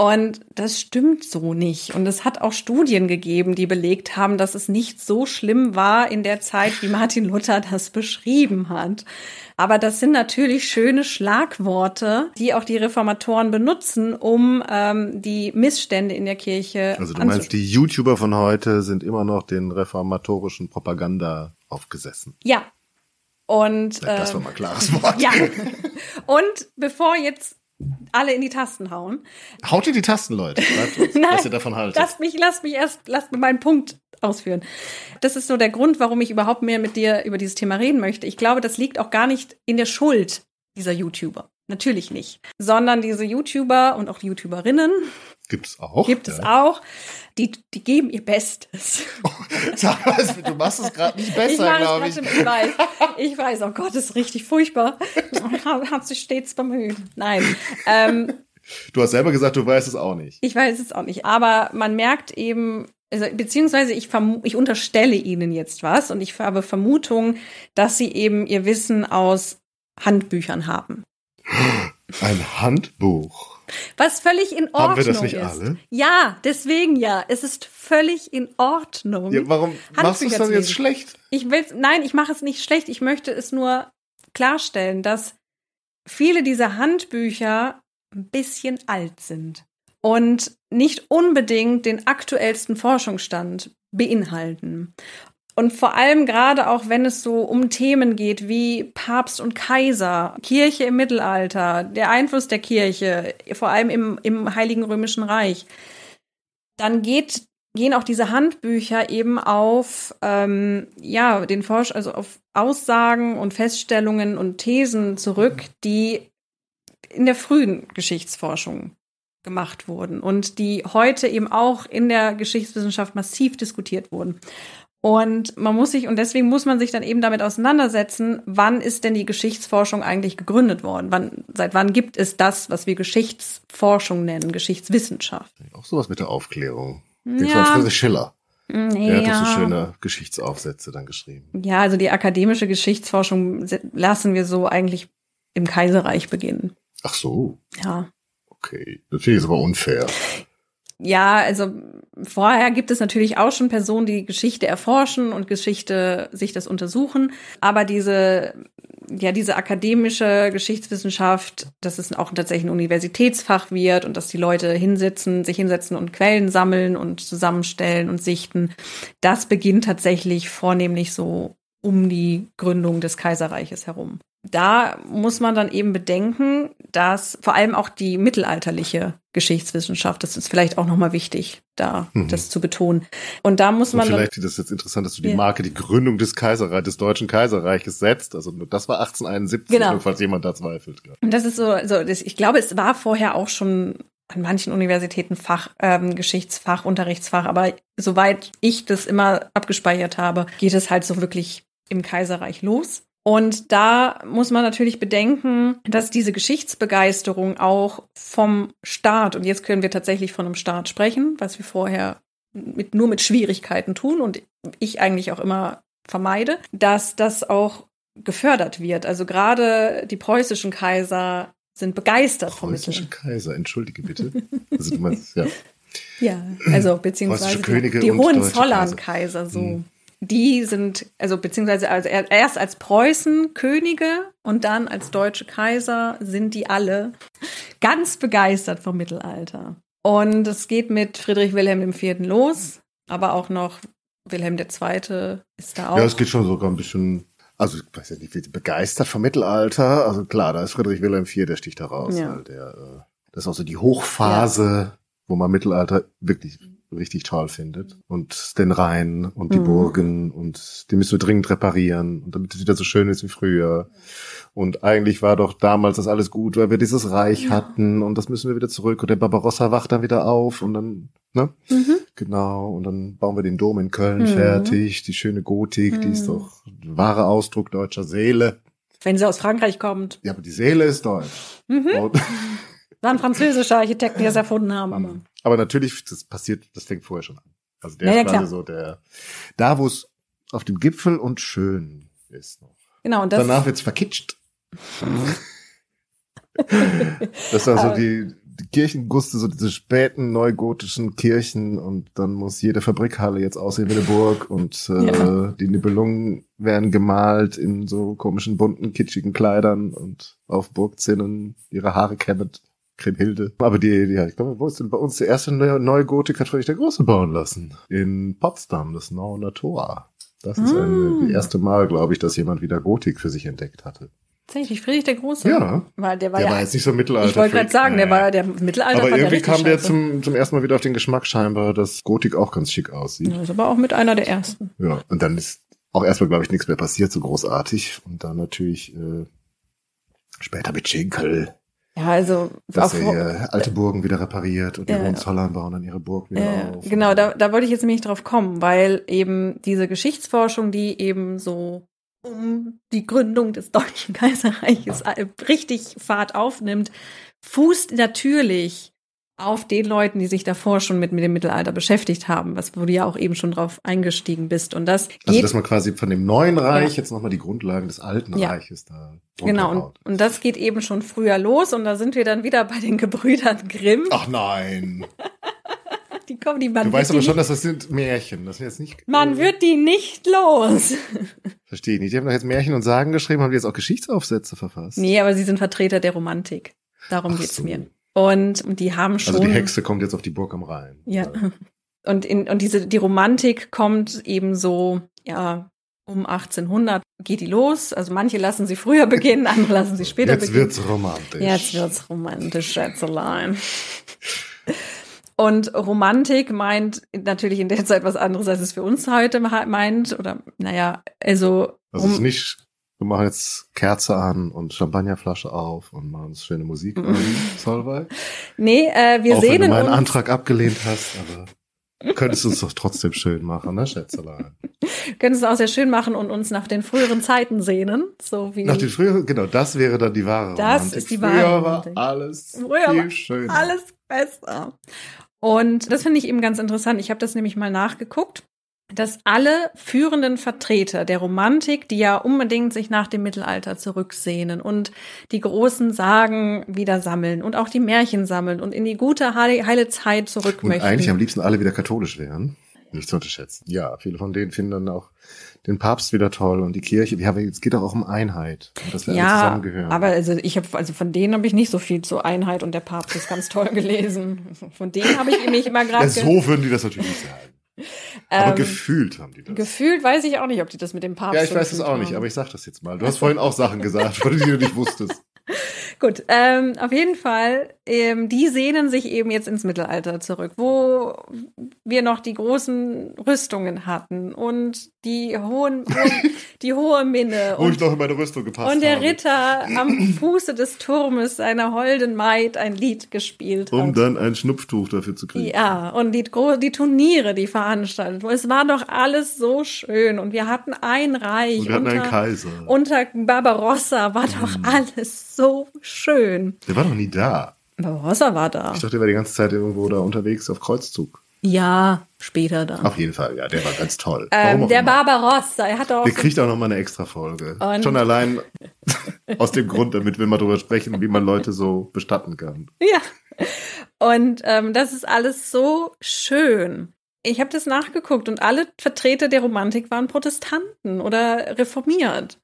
Und das stimmt so nicht. Und es hat auch Studien gegeben, die belegt haben, dass es nicht so schlimm war in der Zeit, wie Martin Luther das beschrieben hat. Aber das sind natürlich schöne Schlagworte, die auch die Reformatoren benutzen, um ähm, die Missstände in der Kirche. Also du meinst, die YouTuber von heute sind immer noch den reformatorischen Propaganda aufgesessen. Ja. Und das war mal ein klares Wort. Ja. Und bevor jetzt alle in die Tasten hauen. Haut ihr die Tasten, Leute. Nein, was ihr davon haltet. Lasst mich, lasst mich erst, lasst mir meinen Punkt ausführen. Das ist so der Grund, warum ich überhaupt mehr mit dir über dieses Thema reden möchte. Ich glaube, das liegt auch gar nicht in der Schuld dieser YouTuber. Natürlich nicht. Sondern diese YouTuber und auch die YouTuberinnen. Gibt's auch. Gibt ja. es auch. Die, die geben ihr Bestes. Oh, du machst es gerade nicht besser, glaube ich. Ich weiß, ich weiß, oh Gott, das ist richtig furchtbar. Hat sich stets bemüht. Nein. Ähm, du hast selber gesagt, du weißt es auch nicht. Ich weiß es auch nicht. Aber man merkt eben, also, beziehungsweise ich, ich unterstelle ihnen jetzt was und ich habe Vermutung, dass sie eben ihr Wissen aus Handbüchern haben. Ein Handbuch. Was völlig in Ordnung Haben wir das nicht ist. alle? Ja, deswegen ja. Es ist völlig in Ordnung. Ja, warum machst du es dann jetzt schlecht? Ich will, nein, ich mache es nicht schlecht. Ich möchte es nur klarstellen, dass viele dieser Handbücher ein bisschen alt sind und nicht unbedingt den aktuellsten Forschungsstand beinhalten. Und vor allem gerade auch, wenn es so um Themen geht wie Papst und Kaiser, Kirche im Mittelalter, der Einfluss der Kirche, vor allem im, im Heiligen Römischen Reich, dann geht, gehen auch diese Handbücher eben auf ähm, ja den Forsch also auf Aussagen und Feststellungen und Thesen zurück, die in der frühen Geschichtsforschung gemacht wurden und die heute eben auch in der Geschichtswissenschaft massiv diskutiert wurden. Und man muss sich, und deswegen muss man sich dann eben damit auseinandersetzen, wann ist denn die Geschichtsforschung eigentlich gegründet worden? Wann, seit wann gibt es das, was wir Geschichtsforschung nennen, Geschichtswissenschaft? Auch sowas mit der Aufklärung. Ja. Friedrich Schiller. Nee, Der hat ja. so schöne Geschichtsaufsätze dann geschrieben. Ja, also die akademische Geschichtsforschung lassen wir so eigentlich im Kaiserreich beginnen. Ach so. Ja. Okay. Das finde ich aber unfair. Ja, also vorher gibt es natürlich auch schon Personen, die Geschichte erforschen und Geschichte sich das untersuchen. Aber diese, ja, diese akademische Geschichtswissenschaft, dass es auch tatsächlich ein Universitätsfach wird und dass die Leute hinsetzen, sich hinsetzen und Quellen sammeln und zusammenstellen und sichten, das beginnt tatsächlich vornehmlich so um die Gründung des Kaiserreiches herum. Da muss man dann eben bedenken, dass vor allem auch die mittelalterliche Geschichtswissenschaft, das ist vielleicht auch nochmal wichtig, da mhm. das zu betonen. Und da muss man. Und vielleicht ist das jetzt interessant, dass du die ja. Marke, die Gründung des Kaiserreichs, des Deutschen Kaiserreiches setzt. Also das war 1871, genau. falls jemand da zweifelt. Und das ist so, also das, ich glaube, es war vorher auch schon an manchen Universitäten Fach, ähm, Geschichtsfach, Unterrichtsfach, aber soweit ich das immer abgespeichert habe, geht es halt so wirklich im Kaiserreich los. Und da muss man natürlich bedenken, dass diese Geschichtsbegeisterung auch vom Staat, und jetzt können wir tatsächlich von einem Staat sprechen, was wir vorher mit, nur mit Schwierigkeiten tun und ich eigentlich auch immer vermeide, dass das auch gefördert wird. Also gerade die preußischen Kaiser sind begeistert vom. Preußische Kaiser, entschuldige bitte. Also du meinst, ja. Ja, also beziehungsweise die, die Hohenzollern-Kaiser so. Hm die sind, also beziehungsweise also erst als Preußen Könige und dann als deutsche Kaiser sind die alle ganz begeistert vom Mittelalter. Und es geht mit Friedrich Wilhelm IV. los, aber auch noch Wilhelm II. ist da auch. Ja, es geht schon sogar ein bisschen, also ich weiß ja nicht, begeistert vom Mittelalter. Also klar, da ist Friedrich Wilhelm IV, der sticht da raus. Ja. Der, äh Das ist auch so die Hochphase, ja. wo man Mittelalter wirklich richtig toll findet. Und den Rhein und die mhm. Burgen und die müssen wir dringend reparieren und damit es wieder so schön ist wie früher. Und eigentlich war doch damals das alles gut, weil wir dieses Reich ja. hatten und das müssen wir wieder zurück. Und der Barbarossa wacht dann wieder auf und dann, ne? Mhm. Genau. Und dann bauen wir den Dom in Köln mhm. fertig. Die schöne Gotik, die ist mhm. doch wahre Ausdruck deutscher Seele. Wenn sie aus Frankreich kommt. Ja, aber die Seele ist deutsch. Mhm. Waren französische Architekten, die das erfunden haben, aber. Aber natürlich, das passiert, das fängt vorher schon an. Also der ja, ist quasi so der, da wo es auf dem Gipfel und schön ist noch. Genau, und das Danach wird's verkitscht. das war so die, die Kirchenguste, so diese späten neugotischen Kirchen und dann muss jede Fabrikhalle jetzt aussehen wie eine Burg und äh, ja. die Nibelungen werden gemalt in so komischen bunten, kitschigen Kleidern und auf Burgzinnen ihre Haare kämmet. Kriemhilde. Aber die, die, ich glaube, wo ist denn bei uns der erste Neugotik hat Friedrich der Große bauen lassen? In Potsdam, das Nauener Tor. Das ist ah. ein, das erste Mal, glaube ich, dass jemand wieder Gotik für sich entdeckt hatte. Tatsächlich, Friedrich der Große. Ja. Weil der war, der ja, war jetzt nicht so Mittelalter. Ich wollte gerade sagen, der war der Mittelalter. Aber irgendwie kam der zum, zum ersten Mal wieder auf den Geschmack scheinbar, dass Gotik auch ganz schick aussieht. Das ist aber auch mit einer der ersten. Ja, und dann ist auch erstmal, glaube ich, nichts mehr passiert, so großartig. Und dann natürlich äh, später mit Schinkel ja, also dass er alte Burgen wieder repariert und die ja, Hohenzollern bauen dann ihre Burg wieder ja, auf. Genau, da, da wollte ich jetzt nämlich drauf kommen, weil eben diese Geschichtsforschung, die eben so um die Gründung des Deutschen Kaiserreiches richtig Fahrt aufnimmt, fußt natürlich auf den Leuten, die sich davor schon mit, mit dem Mittelalter beschäftigt haben, was wo du ja auch eben schon drauf eingestiegen bist. Und das also, dass man quasi von dem neuen Reich ja. jetzt nochmal die Grundlagen des alten ja. Reiches da. Genau, und, und das geht eben schon früher los und da sind wir dann wieder bei den Gebrüdern Grimm. Ach nein. die kommen, die man Du weißt aber schon, dass das sind Märchen. Das sind jetzt nicht. Man wird die nicht los. Verstehe ich nicht. Die haben doch jetzt Märchen und Sagen geschrieben, haben die jetzt auch Geschichtsaufsätze verfasst? Nee, aber sie sind Vertreter der Romantik. Darum Ach geht's so. mir. Und, die haben schon. Also die Hexe kommt jetzt auf die Burg am Rhein. Ja. Und, in, und diese, die Romantik kommt eben so, ja, um 1800 geht die los. Also manche lassen sie früher beginnen, andere lassen sie später Jetzt beginnen. Jetzt wird's romantisch. Jetzt wird's romantisch, Schätzelein. Und Romantik meint natürlich in der Zeit was anderes, als es für uns heute meint. Oder, naja, also. Das ist nicht wir machen jetzt Kerze an und Champagnerflasche auf und machen uns schöne Musik an, Solveig. Nee, äh, wir Auch sehen wenn du meinen Antrag abgelehnt hast, aber könntest du uns doch trotzdem schön machen, ne, Schätzelein? Könntest du auch sehr schön machen und uns nach den früheren Zeiten sehnen, so wie. Nach den früheren, genau, das wäre dann die wahre Das Romantik. ist die wahre Früher war alles Früher viel schöner. Alles besser. Und das finde ich eben ganz interessant. Ich habe das nämlich mal nachgeguckt dass alle führenden Vertreter der Romantik, die ja unbedingt sich nach dem Mittelalter zurücksehnen und die großen Sagen wieder sammeln und auch die Märchen sammeln und in die gute heile Zeit zurück und möchten. Eigentlich am liebsten alle wieder katholisch wären. Nicht zu unterschätzen. Ja, viele von denen finden dann auch den Papst wieder toll und die Kirche. Ja, aber es geht auch um Einheit dass wir ja, alle zusammengehören. Aber also ich habe also von denen habe ich nicht so viel zur Einheit und der Papst ist ganz toll gelesen. Von denen habe ich mich immer gerade. Ja, so würden die das natürlich nicht sagen. Aber ähm, gefühlt haben die das. Gefühlt weiß ich auch nicht, ob die das mit dem Papst Ja, ich weiß es auch nicht, aber ich sag das jetzt mal. Du hast vorhin auch Sachen gesagt, von denen du nicht wusstest. Gut, ähm, auf jeden Fall, ähm, die sehnen sich eben jetzt ins Mittelalter zurück, wo wir noch die großen Rüstungen hatten und die hohen, hohen die hohe Minne. Wo und, ich noch in meine Rüstung gepasst Und der habe. Ritter am Fuße des Turmes seiner holden Maid ein Lied gespielt hat. Um dann ein Schnupftuch dafür zu kriegen. Ja, und die, die Turniere, die veranstaltet Es war doch alles so schön und wir hatten ein Reich. Und wir hatten unter, einen Kaiser. Unter Barbarossa war doch mhm. alles so schön. Der war doch nie da. Barbarossa war da. Ich dachte, der war die ganze Zeit irgendwo da unterwegs auf Kreuzzug. Ja, später dann. Auf jeden Fall, ja, der war ganz toll. Ähm, der Barbarossa, er hat auch. Der kriegt auch noch mal eine extra Folge. Schon allein aus dem Grund, damit wir mal drüber sprechen, wie man Leute so bestatten kann. Ja. Und ähm, das ist alles so schön. Ich habe das nachgeguckt und alle Vertreter der Romantik waren Protestanten oder reformiert.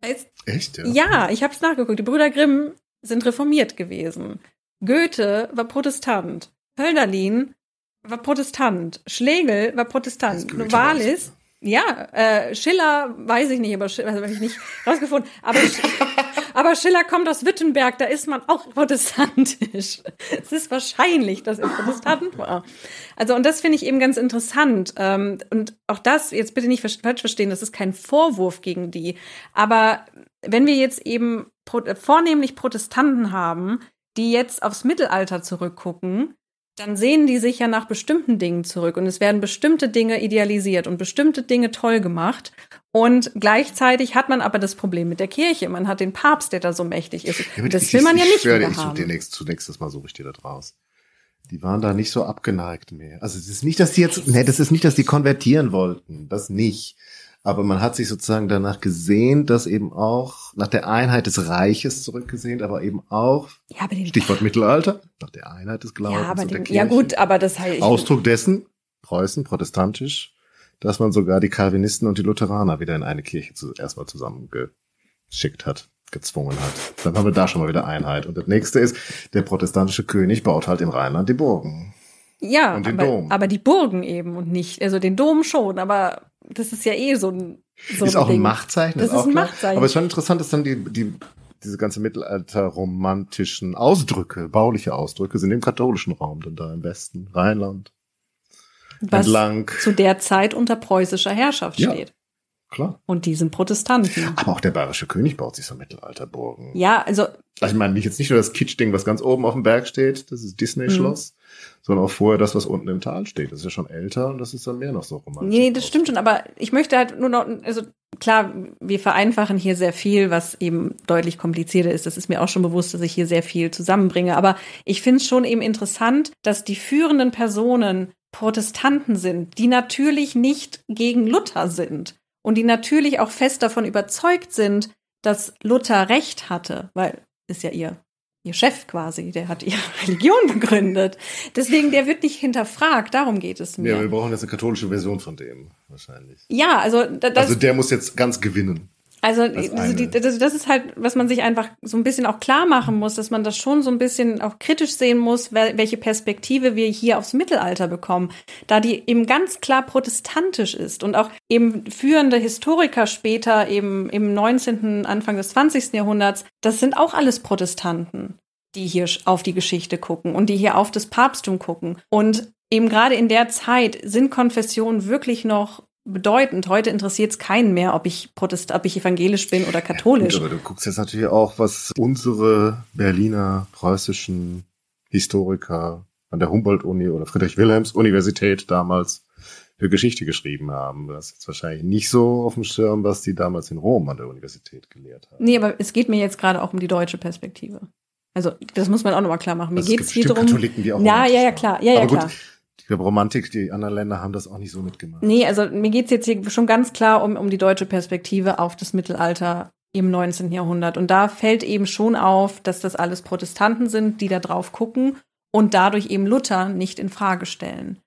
Echt? Ja, ja ich habe es nachgeguckt. Die Brüder Grimm sind reformiert gewesen. Goethe war Protestant. Hölderlin war Protestant. Schlegel war Protestant. Novalis, ja, äh, Schiller weiß ich nicht, aber Schiller habe ich nicht rausgefunden. Aber, aber Schiller kommt aus Wittenberg, da ist man auch protestantisch. Es ist wahrscheinlich, dass er Protestant war. Also, und das finde ich eben ganz interessant. Ähm, und auch das, jetzt bitte nicht falsch verstehen, das ist kein Vorwurf gegen die. Aber wenn wir jetzt eben vornehmlich Protestanten haben, die jetzt aufs Mittelalter zurückgucken, dann sehen die sich ja nach bestimmten Dingen zurück und es werden bestimmte Dinge idealisiert und bestimmte Dinge toll gemacht. Und gleichzeitig hat man aber das Problem mit der Kirche. Man hat den Papst, der da so mächtig ist. Ja, das will man ja nicht mehr haben. Ich zunächst, zunächst das mal so richtig da draus. Die waren da nicht so abgeneigt mehr. Also es ist nicht, dass die jetzt, nee, das ist nicht, dass die konvertieren wollten. Das nicht. Aber man hat sich sozusagen danach gesehen, dass eben auch nach der Einheit des Reiches zurückgesehen, aber eben auch, ja, aber Stichwort Mittelalter, nach der Einheit des Glaubens. Ja, aber den, ja gut, aber das heißt. Ausdruck dessen, Preußen, protestantisch, dass man sogar die Calvinisten und die Lutheraner wieder in eine Kirche zu, erstmal zusammengeschickt hat, gezwungen hat. Dann haben wir da schon mal wieder Einheit. Und das nächste ist, der protestantische König baut halt im Rheinland die Burgen. Ja, aber, aber, die Burgen eben und nicht, also den Dom schon, aber das ist ja eh so ein. So ist ein auch Ding. ein Machtzeichen. Das ist, ist ein klar. Machtzeichen. Aber es ist schon interessant, dass dann die, die, diese ganze mittelalterromantischen Ausdrücke, bauliche Ausdrücke, sind im katholischen Raum dann da im Westen, Rheinland. Was entlang. zu der Zeit unter preußischer Herrschaft ja. steht. Klar. Und die sind Protestanten. Aber auch der bayerische König baut sich so Mittelalterburgen. Ja, also. Also ich meine, nicht jetzt nicht nur das Kitschding, was ganz oben auf dem Berg steht, das ist Disney-Schloss, mhm. Sondern auch vorher das, was unten im Tal steht. Das ist ja schon älter und das ist dann mehr noch so romantisch. Nee, das stimmt schon, aber ich möchte halt nur noch, also klar, wir vereinfachen hier sehr viel, was eben deutlich komplizierter ist. Das ist mir auch schon bewusst, dass ich hier sehr viel zusammenbringe. Aber ich finde es schon eben interessant, dass die führenden Personen Protestanten sind, die natürlich nicht gegen Luther sind und die natürlich auch fest davon überzeugt sind, dass Luther recht hatte, weil ist ja ihr ihr Chef quasi, der hat ihre Religion begründet. Deswegen, der wird nicht hinterfragt, darum geht es mir. Ja, wir brauchen jetzt eine katholische Version von dem, wahrscheinlich. Ja, also das, Also der muss jetzt ganz gewinnen. Also, also die, das, das ist halt, was man sich einfach so ein bisschen auch klar machen muss, dass man das schon so ein bisschen auch kritisch sehen muss, welche Perspektive wir hier aufs Mittelalter bekommen, da die eben ganz klar protestantisch ist und auch eben führende Historiker später eben im 19., Anfang des 20. Jahrhunderts, das sind auch alles Protestanten, die hier auf die Geschichte gucken und die hier auf das Papsttum gucken. Und eben gerade in der Zeit sind Konfessionen wirklich noch bedeutend. Heute interessiert es keinen mehr, ob ich Protest, ob ich evangelisch bin oder katholisch. Ja, aber du guckst jetzt natürlich auch, was unsere Berliner preußischen Historiker an der Humboldt-Uni oder Friedrich-Wilhelms-Universität damals für Geschichte geschrieben haben. Das ist jetzt wahrscheinlich nicht so auf dem Schirm, was die damals in Rom an der Universität gelehrt haben. Nee, aber es geht mir jetzt gerade auch um die deutsche Perspektive. Also, das muss man auch nochmal klar machen. Mir also geht es hier darum. Katholiken, die auch ja, ja, ja, klar. Ja, ja, klar. Gut, glaube, Romantik, die anderen Länder haben das auch nicht so mitgemacht. Nee, also mir geht's jetzt hier schon ganz klar um, um die deutsche Perspektive auf das Mittelalter im 19. Jahrhundert. Und da fällt eben schon auf, dass das alles Protestanten sind, die da drauf gucken und dadurch eben Luther nicht in Frage stellen.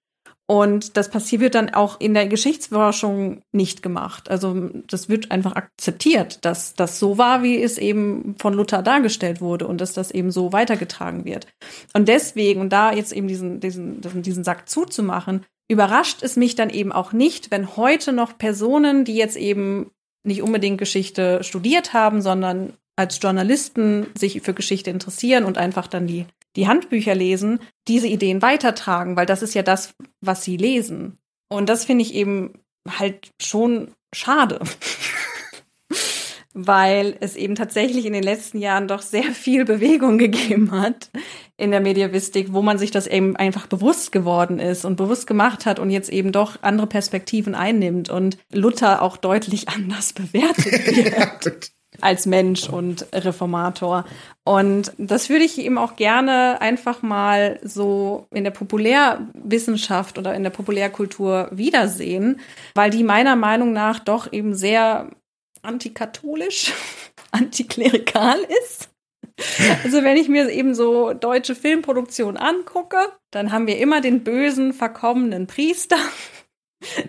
Und das passiert wird dann auch in der Geschichtsforschung nicht gemacht. Also das wird einfach akzeptiert, dass das so war, wie es eben von Luther dargestellt wurde und dass das eben so weitergetragen wird. Und deswegen, und da jetzt eben diesen, diesen, diesen Sack zuzumachen, überrascht es mich dann eben auch nicht, wenn heute noch Personen, die jetzt eben nicht unbedingt Geschichte studiert haben, sondern als Journalisten sich für Geschichte interessieren und einfach dann die die Handbücher lesen, diese Ideen weitertragen, weil das ist ja das, was sie lesen. Und das finde ich eben halt schon schade. weil es eben tatsächlich in den letzten Jahren doch sehr viel Bewegung gegeben hat in der Mediavistik, wo man sich das eben einfach bewusst geworden ist und bewusst gemacht hat und jetzt eben doch andere Perspektiven einnimmt und Luther auch deutlich anders bewertet wird als Mensch und Reformator. Und das würde ich eben auch gerne einfach mal so in der Populärwissenschaft oder in der Populärkultur wiedersehen, weil die meiner Meinung nach doch eben sehr antikatholisch, antiklerikal ist. Also wenn ich mir eben so deutsche Filmproduktionen angucke, dann haben wir immer den bösen, verkommenen Priester,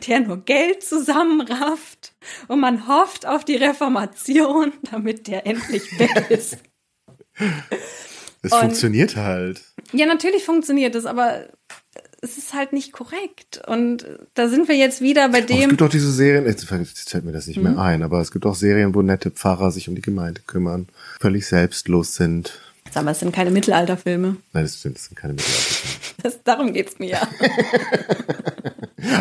der nur Geld zusammenrafft und man hofft auf die Reformation, damit der endlich weg ist. Es und, funktioniert halt. Ja, natürlich funktioniert es, aber es ist halt nicht korrekt. Und da sind wir jetzt wieder bei dem. Aber es gibt auch diese Serien, jetzt fällt mir das nicht mhm. mehr ein, aber es gibt auch Serien, wo nette Pfarrer sich um die Gemeinde kümmern, völlig selbstlos sind. Sag mal, es sind keine Mittelalterfilme. Nein, das sind, das sind keine Mittelalterfilme. Das, darum geht's mir ja.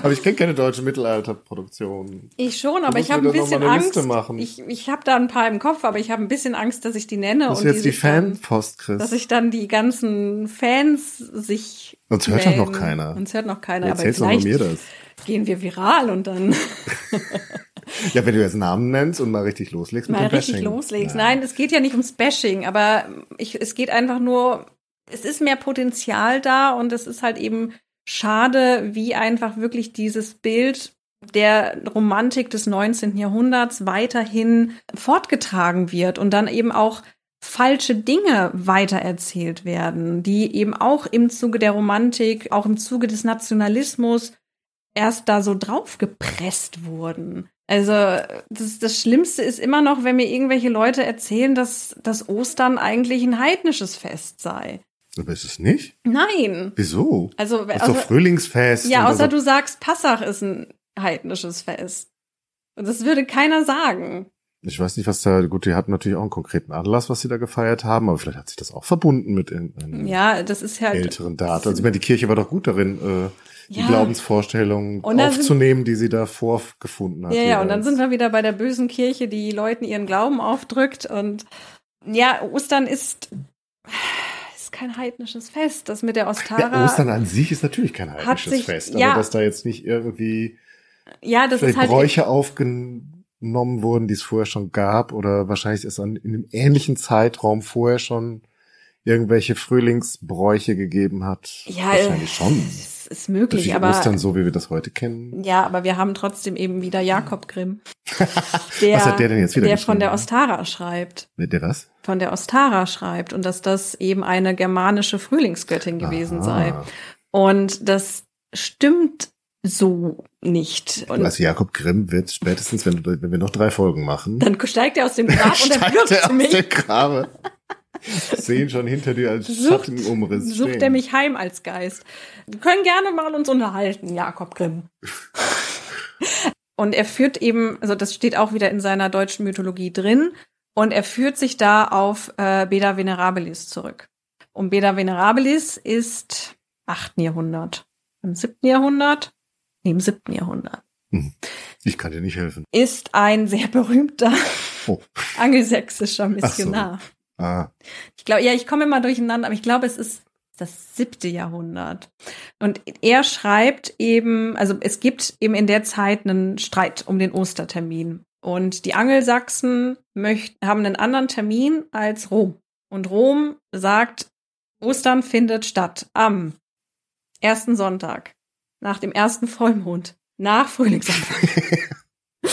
aber ich kenne keine deutsche Mittelalterproduktion. Ich schon, aber ich habe ein bisschen Angst. Ich, ich habe da ein paar im Kopf, aber ich habe ein bisschen Angst, dass ich die nenne. Das und jetzt die Fanpost, Chris. Dass ich dann die ganzen Fans sich. Uns hört doch noch keiner. Uns hört noch keiner. Jetzt aber vielleicht mir das. gehen wir viral und dann. ja, wenn du jetzt Namen nennst und mal richtig loslegst mal mit dem richtig Bashing. loslegst. Nein, es geht ja nicht ums Bashing, aber ich, es geht einfach nur, es ist mehr Potenzial da und es ist halt eben schade, wie einfach wirklich dieses Bild der Romantik des 19. Jahrhunderts weiterhin fortgetragen wird und dann eben auch falsche Dinge weitererzählt werden, die eben auch im Zuge der Romantik, auch im Zuge des Nationalismus erst da so draufgepresst wurden. Also das, das Schlimmste ist immer noch, wenn mir irgendwelche Leute erzählen, dass das Ostern eigentlich ein heidnisches Fest sei. Aber ist es nicht? Nein. Wieso? Also, ist doch Frühlingsfest. Ja, außer du sagst, Passach ist ein heidnisches Fest. Und das würde keiner sagen. Ich weiß nicht, was da, gut, die hatten natürlich auch einen konkreten Anlass, was sie da gefeiert haben, aber vielleicht hat sich das auch verbunden mit in, ja, das ist halt, älteren Daten. Also ich meine, die Kirche war doch gut darin, äh, die ja. Glaubensvorstellungen aufzunehmen, sind, die sie da vorgefunden hat. Ja, ja, und dann sind wir wieder bei der bösen Kirche, die Leuten ihren Glauben aufdrückt. Und ja, Ostern ist, ist kein heidnisches Fest. Das mit der Ostara. Ja, Ostern an sich ist natürlich kein heidnisches sich, Fest, aber dass da jetzt nicht irgendwie ja, das ist halt Bräuche aufgenommen wurden, die es vorher schon gab, oder wahrscheinlich ist an, in einem ähnlichen Zeitraum vorher schon irgendwelche Frühlingsbräuche gegeben hat. Ja, wahrscheinlich schon. Es ist möglich, Natürlich aber Ostern so, wie wir das heute kennen. Ja, aber wir haben trotzdem eben wieder Jakob Grimm. Der, was hat der denn jetzt wieder Der von der Ostara schreibt. Der was? Von der Ostara schreibt und dass das eben eine germanische Frühlingsgöttin gewesen Aha. sei. Und das stimmt so nicht. Und also Jakob Grimm wird spätestens, wenn, wenn wir noch drei Folgen machen. Dann steigt er aus dem Grab und er wirft er mich. Aus dem Grabe. Sehen schon hinter dir als sucht, Schattenumriss. Sucht stehen. er mich heim als Geist. Wir können gerne mal uns unterhalten, Jakob Grimm. und er führt eben, also das steht auch wieder in seiner deutschen Mythologie drin, und er führt sich da auf äh, Beda Venerabilis zurück. Und Beda Venerabilis ist 8. Jahrhundert. Im 7. Jahrhundert im siebten Jahrhundert. Hm. Ich kann dir nicht helfen. Ist ein sehr berühmter oh. angelsächsischer Missionar. Ah. Ich glaube, ja, ich komme immer durcheinander, aber ich glaube, es ist das siebte Jahrhundert. Und er schreibt eben, also es gibt eben in der Zeit einen Streit um den Ostertermin. Und die Angelsachsen möchten, haben einen anderen Termin als Rom. Und Rom sagt, Ostern findet statt am ersten Sonntag nach dem ersten Vollmond, nach Frühlingsanfang.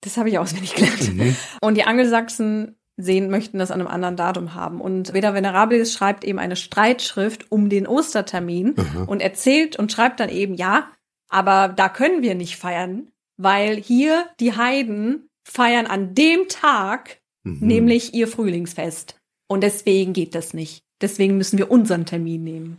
das habe ich auswendig gelernt. Mhm. Und die Angelsachsen sehen, möchten das an einem anderen Datum haben. Und Veda Venerabilis schreibt eben eine Streitschrift um den Ostertermin mhm. und erzählt und schreibt dann eben, ja, aber da können wir nicht feiern, weil hier die Heiden feiern an dem Tag mhm. nämlich ihr Frühlingsfest. Und deswegen geht das nicht. Deswegen müssen wir unseren Termin nehmen.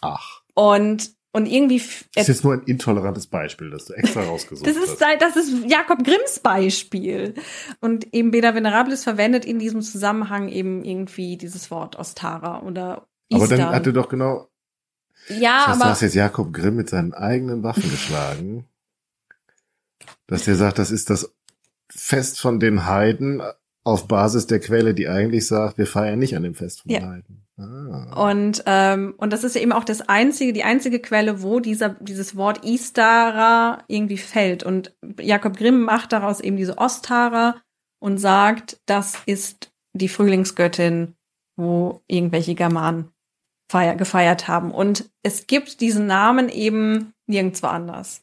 Ach. Und und irgendwie. Das ist jetzt nur ein intolerantes Beispiel, das du extra rausgesucht das ist, hast. Das ist Jakob Grimms Beispiel. Und eben Beda Venerabilis verwendet in diesem Zusammenhang eben irgendwie dieses Wort Ostara oder Easter. Aber dann hat er doch genau. Ja, das heißt, aber. Du hast jetzt Jakob Grimm mit seinen eigenen Waffen geschlagen. Dass der sagt, das ist das Fest von den Heiden auf Basis der Quelle, die eigentlich sagt, wir feiern nicht an dem Fest von ja. den Heiden. Ah. Und, ähm, und das ist ja eben auch das einzige, die einzige Quelle, wo dieser, dieses Wort Istara irgendwie fällt. Und Jakob Grimm macht daraus eben diese Ostara und sagt, das ist die Frühlingsgöttin, wo irgendwelche Germanen feier, gefeiert haben. Und es gibt diesen Namen eben nirgendwo anders.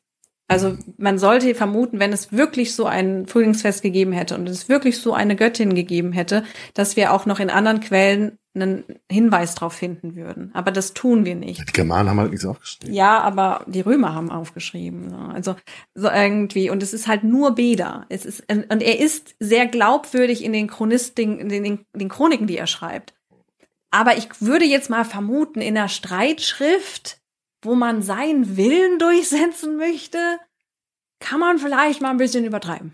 Also man sollte vermuten, wenn es wirklich so ein Frühlingsfest gegeben hätte und es wirklich so eine Göttin gegeben hätte, dass wir auch noch in anderen Quellen einen Hinweis darauf finden würden. Aber das tun wir nicht. Die Germanen haben halt nichts aufgeschrieben. Ja, aber die Römer haben aufgeschrieben. Also so irgendwie und es ist halt nur Beda. Es ist und er ist sehr glaubwürdig in den Chronisten, in den, in den Chroniken, die er schreibt. Aber ich würde jetzt mal vermuten, in der Streitschrift wo man seinen Willen durchsetzen möchte, kann man vielleicht mal ein bisschen übertreiben.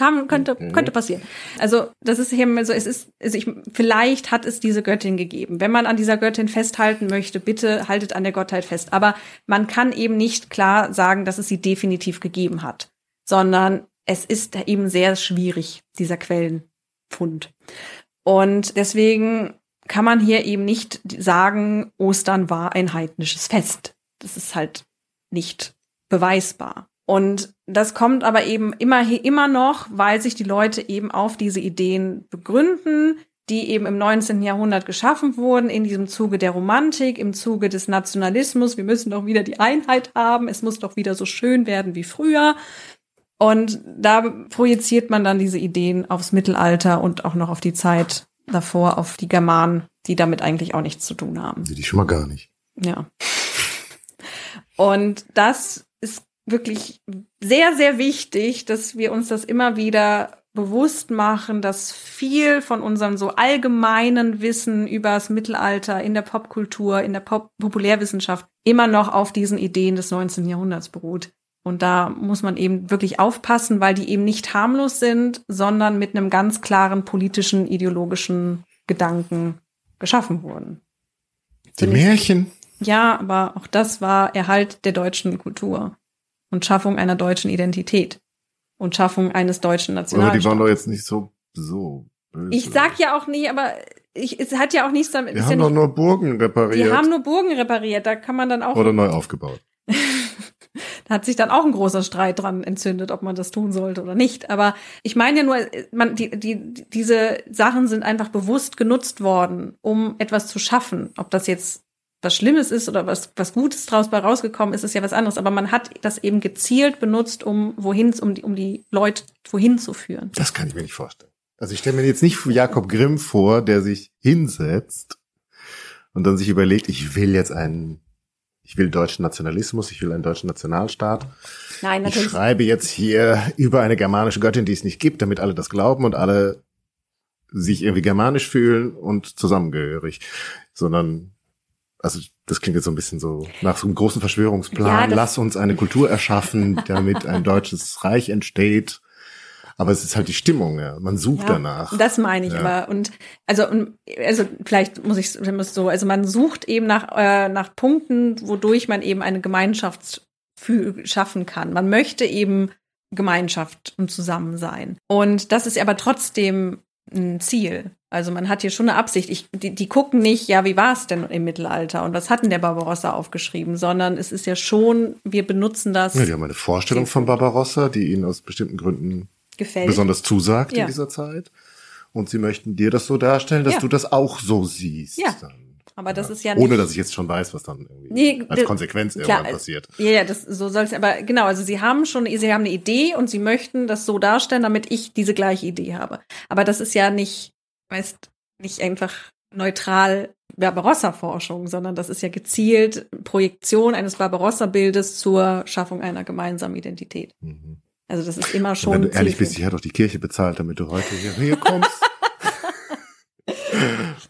Kann, könnte, mhm. könnte passieren. Also, das ist eben so, es ist, also ich, vielleicht hat es diese Göttin gegeben. Wenn man an dieser Göttin festhalten möchte, bitte haltet an der Gottheit fest. Aber man kann eben nicht klar sagen, dass es sie definitiv gegeben hat, sondern es ist eben sehr schwierig, dieser Quellenfund. Und deswegen kann man hier eben nicht sagen, Ostern war ein heidnisches Fest. Das ist halt nicht beweisbar. Und das kommt aber eben immer, immer noch, weil sich die Leute eben auf diese Ideen begründen, die eben im 19. Jahrhundert geschaffen wurden, in diesem Zuge der Romantik, im Zuge des Nationalismus. Wir müssen doch wieder die Einheit haben. Es muss doch wieder so schön werden wie früher. Und da projiziert man dann diese Ideen aufs Mittelalter und auch noch auf die Zeit davor, auf die Germanen, die damit eigentlich auch nichts zu tun haben. Die schon mal gar nicht. Ja. Und das wirklich sehr, sehr wichtig, dass wir uns das immer wieder bewusst machen, dass viel von unserem so allgemeinen Wissen über das Mittelalter in der Popkultur, in der Pop Populärwissenschaft immer noch auf diesen Ideen des 19. Jahrhunderts beruht. Und da muss man eben wirklich aufpassen, weil die eben nicht harmlos sind, sondern mit einem ganz klaren politischen, ideologischen Gedanken geschaffen wurden. Die Märchen. Ja, aber auch das war Erhalt der deutschen Kultur und Schaffung einer deutschen Identität und Schaffung eines deutschen Nationalstaates. Aber die waren doch jetzt nicht so, so böse. Ich sag ja auch nicht, aber ich, es hat ja auch nichts damit. Die haben ja doch nur Burgen repariert. Die haben nur Burgen repariert, da kann man dann auch. Oder neu aufgebaut. da hat sich dann auch ein großer Streit dran entzündet, ob man das tun sollte oder nicht. Aber ich meine ja nur, man, die, die, diese Sachen sind einfach bewusst genutzt worden, um etwas zu schaffen. Ob das jetzt was Schlimmes ist oder was, was Gutes draus bei rausgekommen ist, ist ja was anderes. Aber man hat das eben gezielt benutzt, um wohin, um die, um die Leute wohin zu führen. Das kann ich mir nicht vorstellen. Also ich stelle mir jetzt nicht Jakob Grimm vor, der sich hinsetzt und dann sich überlegt, ich will jetzt einen, ich will deutschen Nationalismus, ich will einen deutschen Nationalstaat. Nein, natürlich. Ich schreibe jetzt hier über eine germanische Göttin, die es nicht gibt, damit alle das glauben und alle sich irgendwie germanisch fühlen und zusammengehörig, sondern also das klingt jetzt so ein bisschen so nach so einem großen Verschwörungsplan. Ja, Lass uns eine Kultur erschaffen, damit ein deutsches Reich entsteht. Aber es ist halt die Stimmung, ja. Man sucht ja, danach. Das meine ich ja. aber. Und also, also vielleicht muss ich muss so, also man sucht eben nach, äh, nach Punkten, wodurch man eben eine Gemeinschaft schaffen kann. Man möchte eben Gemeinschaft und Zusammensein. Und das ist aber trotzdem ein Ziel. Also man hat hier schon eine Absicht. Ich, die, die gucken nicht, ja, wie war es denn im Mittelalter und was hat denn der Barbarossa aufgeschrieben, sondern es ist ja schon, wir benutzen das. Ja, die haben eine Vorstellung von Barbarossa, die ihnen aus bestimmten Gründen Gefällt. besonders zusagt ja. in dieser Zeit. Und sie möchten dir das so darstellen, dass ja. du das auch so siehst. Ja. Dann. Aber das ja. ist ja nicht. Ohne dass ich jetzt schon weiß, was dann irgendwie nee, als Konsequenz klar, irgendwann passiert. Ja, ja, das so soll es. Aber genau, also sie haben schon, sie haben eine Idee und sie möchten das so darstellen, damit ich diese gleiche Idee habe. Aber das ist ja nicht weißt, nicht einfach neutral Barbarossa-Forschung, sondern das ist ja gezielt Projektion eines Barbarossa-Bildes zur Schaffung einer gemeinsamen Identität. Mhm. Also das ist immer schon. Und wenn du ehrlich bist, ich hat doch die Kirche bezahlt, damit du heute hier kommst.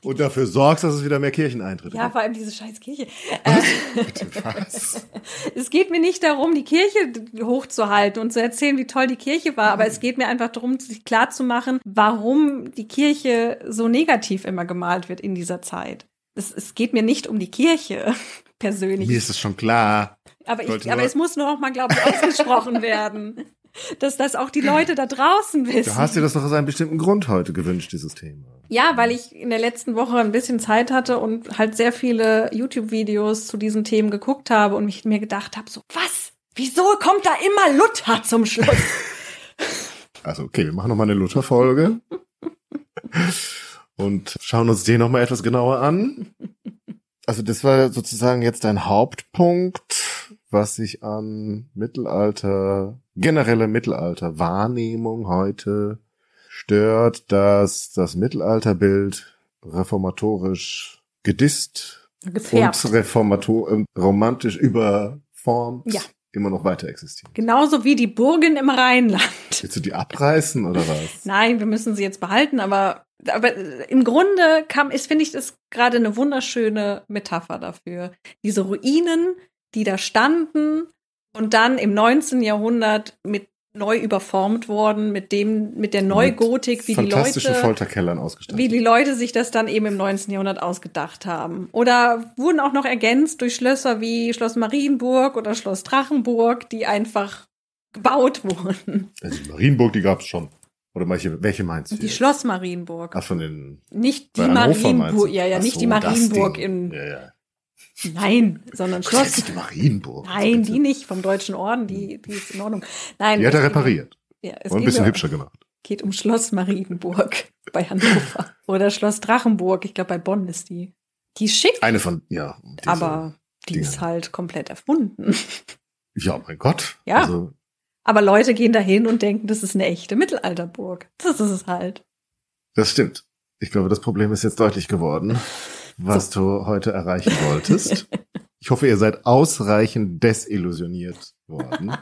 Und dafür sorgst, dass es wieder mehr Kircheneintritte ja, gibt. Ja, vor allem diese scheiß Kirche. Was? es geht mir nicht darum, die Kirche hochzuhalten und zu erzählen, wie toll die Kirche war, aber es geht mir einfach darum, sich klar zu machen, warum die Kirche so negativ immer gemalt wird in dieser Zeit. Es, es geht mir nicht um die Kirche persönlich. Mir ist es schon klar. Aber, ich, aber es muss nur auch mal, glaube ich, ausgesprochen werden dass das auch die Leute da draußen wissen. Du hast dir das doch aus einem bestimmten Grund heute gewünscht, dieses Thema. Ja, weil ich in der letzten Woche ein bisschen Zeit hatte und halt sehr viele YouTube-Videos zu diesen Themen geguckt habe und mich mir gedacht habe, so, was? Wieso kommt da immer Luther zum Schluss? Also, okay, wir machen nochmal eine Luther-Folge. und schauen uns den nochmal etwas genauer an. Also, das war sozusagen jetzt dein Hauptpunkt, was sich an Mittelalter generelle Mittelalterwahrnehmung heute stört, dass das Mittelalterbild reformatorisch gedisst Gefärbt. und reformator äh, romantisch überformt ja. immer noch weiter existieren. Genauso wie die Burgen im Rheinland. Willst du die abreißen oder was? Nein, wir müssen sie jetzt behalten, aber, aber im Grunde kam, ist, finde ich, das gerade eine wunderschöne Metapher dafür. Diese Ruinen, die da standen und dann im 19. Jahrhundert mit neu überformt worden mit dem mit der Neugotik, wie die Leute Folterkellern ausgestattet. wie die Leute sich das dann eben im 19. Jahrhundert ausgedacht haben. Oder wurden auch noch ergänzt durch Schlösser wie Schloss Marienburg oder Schloss Drachenburg, die einfach gebaut wurden. Also die Marienburg, die gab es schon. Oder welche, welche meinst du? Die jetzt? Schloss Marienburg. Ach, von den. Nicht die Marienburg, ja, ja, Ach nicht so, die Marienburg in. Ja, ja. Nein, sondern Schloss. Die Marienburg. Nein, die nicht vom Deutschen Orden, die, die ist in Ordnung. Nein. Die hat er repariert. Ja, es Und ein bisschen hübscher gemacht. Geht um Schloss Marienburg bei Hannover. Oder Schloss Drachenburg, ich glaube bei Bonn ist die. Die ist schick. Eine von, ja. Aber die Dinge. ist halt komplett erfunden. Ja, mein Gott. Ja. Also, aber Leute gehen dahin und denken, das ist eine echte Mittelalterburg. Das ist es halt. Das stimmt. Ich glaube, das Problem ist jetzt deutlich geworden was du heute erreichen wolltest. Ich hoffe, ihr seid ausreichend desillusioniert worden.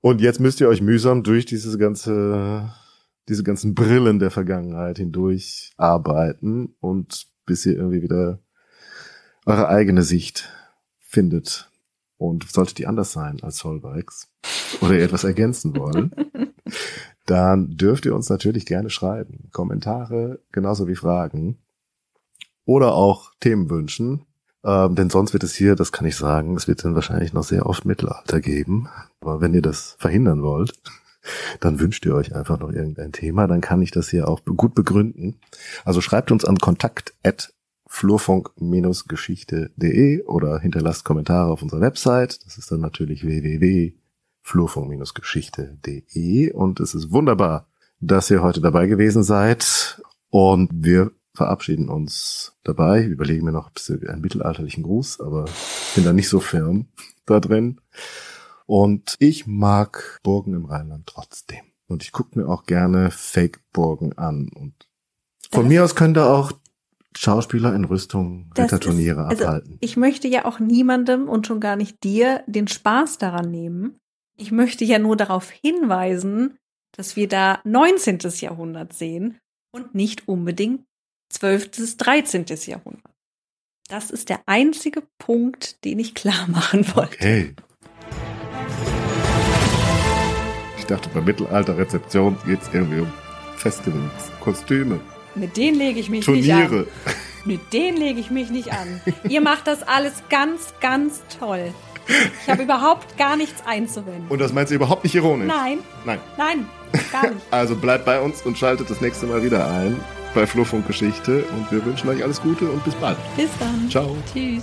Und jetzt müsst ihr euch mühsam durch dieses ganze, diese ganzen Brillen der Vergangenheit hindurch arbeiten und bis ihr irgendwie wieder eure eigene Sicht findet. Und sollte die anders sein als Solbikes oder ihr etwas ergänzen wollen, dann dürft ihr uns natürlich gerne schreiben. Kommentare genauso wie Fragen oder auch Themenwünschen. Ähm, denn sonst wird es hier, das kann ich sagen, es wird dann wahrscheinlich noch sehr oft Mittelalter geben. Aber wenn ihr das verhindern wollt, dann wünscht ihr euch einfach noch irgendein Thema, dann kann ich das hier auch gut begründen. Also schreibt uns an kontakt at flurfunk-geschichte.de oder hinterlasst Kommentare auf unserer Website. Das ist dann natürlich www.flurfunk-geschichte.de und es ist wunderbar, dass ihr heute dabei gewesen seid und wir verabschieden uns dabei. Überlegen mir noch ein bisschen einen mittelalterlichen Gruß, aber bin da nicht so firm da drin. Und ich mag Burgen im Rheinland trotzdem. Und ich gucke mir auch gerne Fake-Burgen an. Und von mir aus können da auch Schauspieler in Rüstung Ritterturniere also abhalten. Ich möchte ja auch niemandem und schon gar nicht dir den Spaß daran nehmen. Ich möchte ja nur darauf hinweisen, dass wir da 19. Jahrhundert sehen und nicht unbedingt 12. bis 13. Jahrhundert. Das ist der einzige Punkt, den ich klar machen wollte. Okay. Ich dachte, bei Mittelalter-Rezeption geht es irgendwie um Festivals, Kostüme. Mit denen lege ich mich Turniere. nicht an. Mit denen lege ich mich nicht an. Ihr macht das alles ganz, ganz toll. Ich habe überhaupt gar nichts einzuwenden. Und das meinst du überhaupt nicht ironisch? Nein. Nein. Nein, gar nicht. Also bleibt bei uns und schaltet das nächste Mal wieder ein bei Fluffunk Geschichte und wir wünschen euch alles Gute und bis bald. Bis dann. Ciao. Tschüss.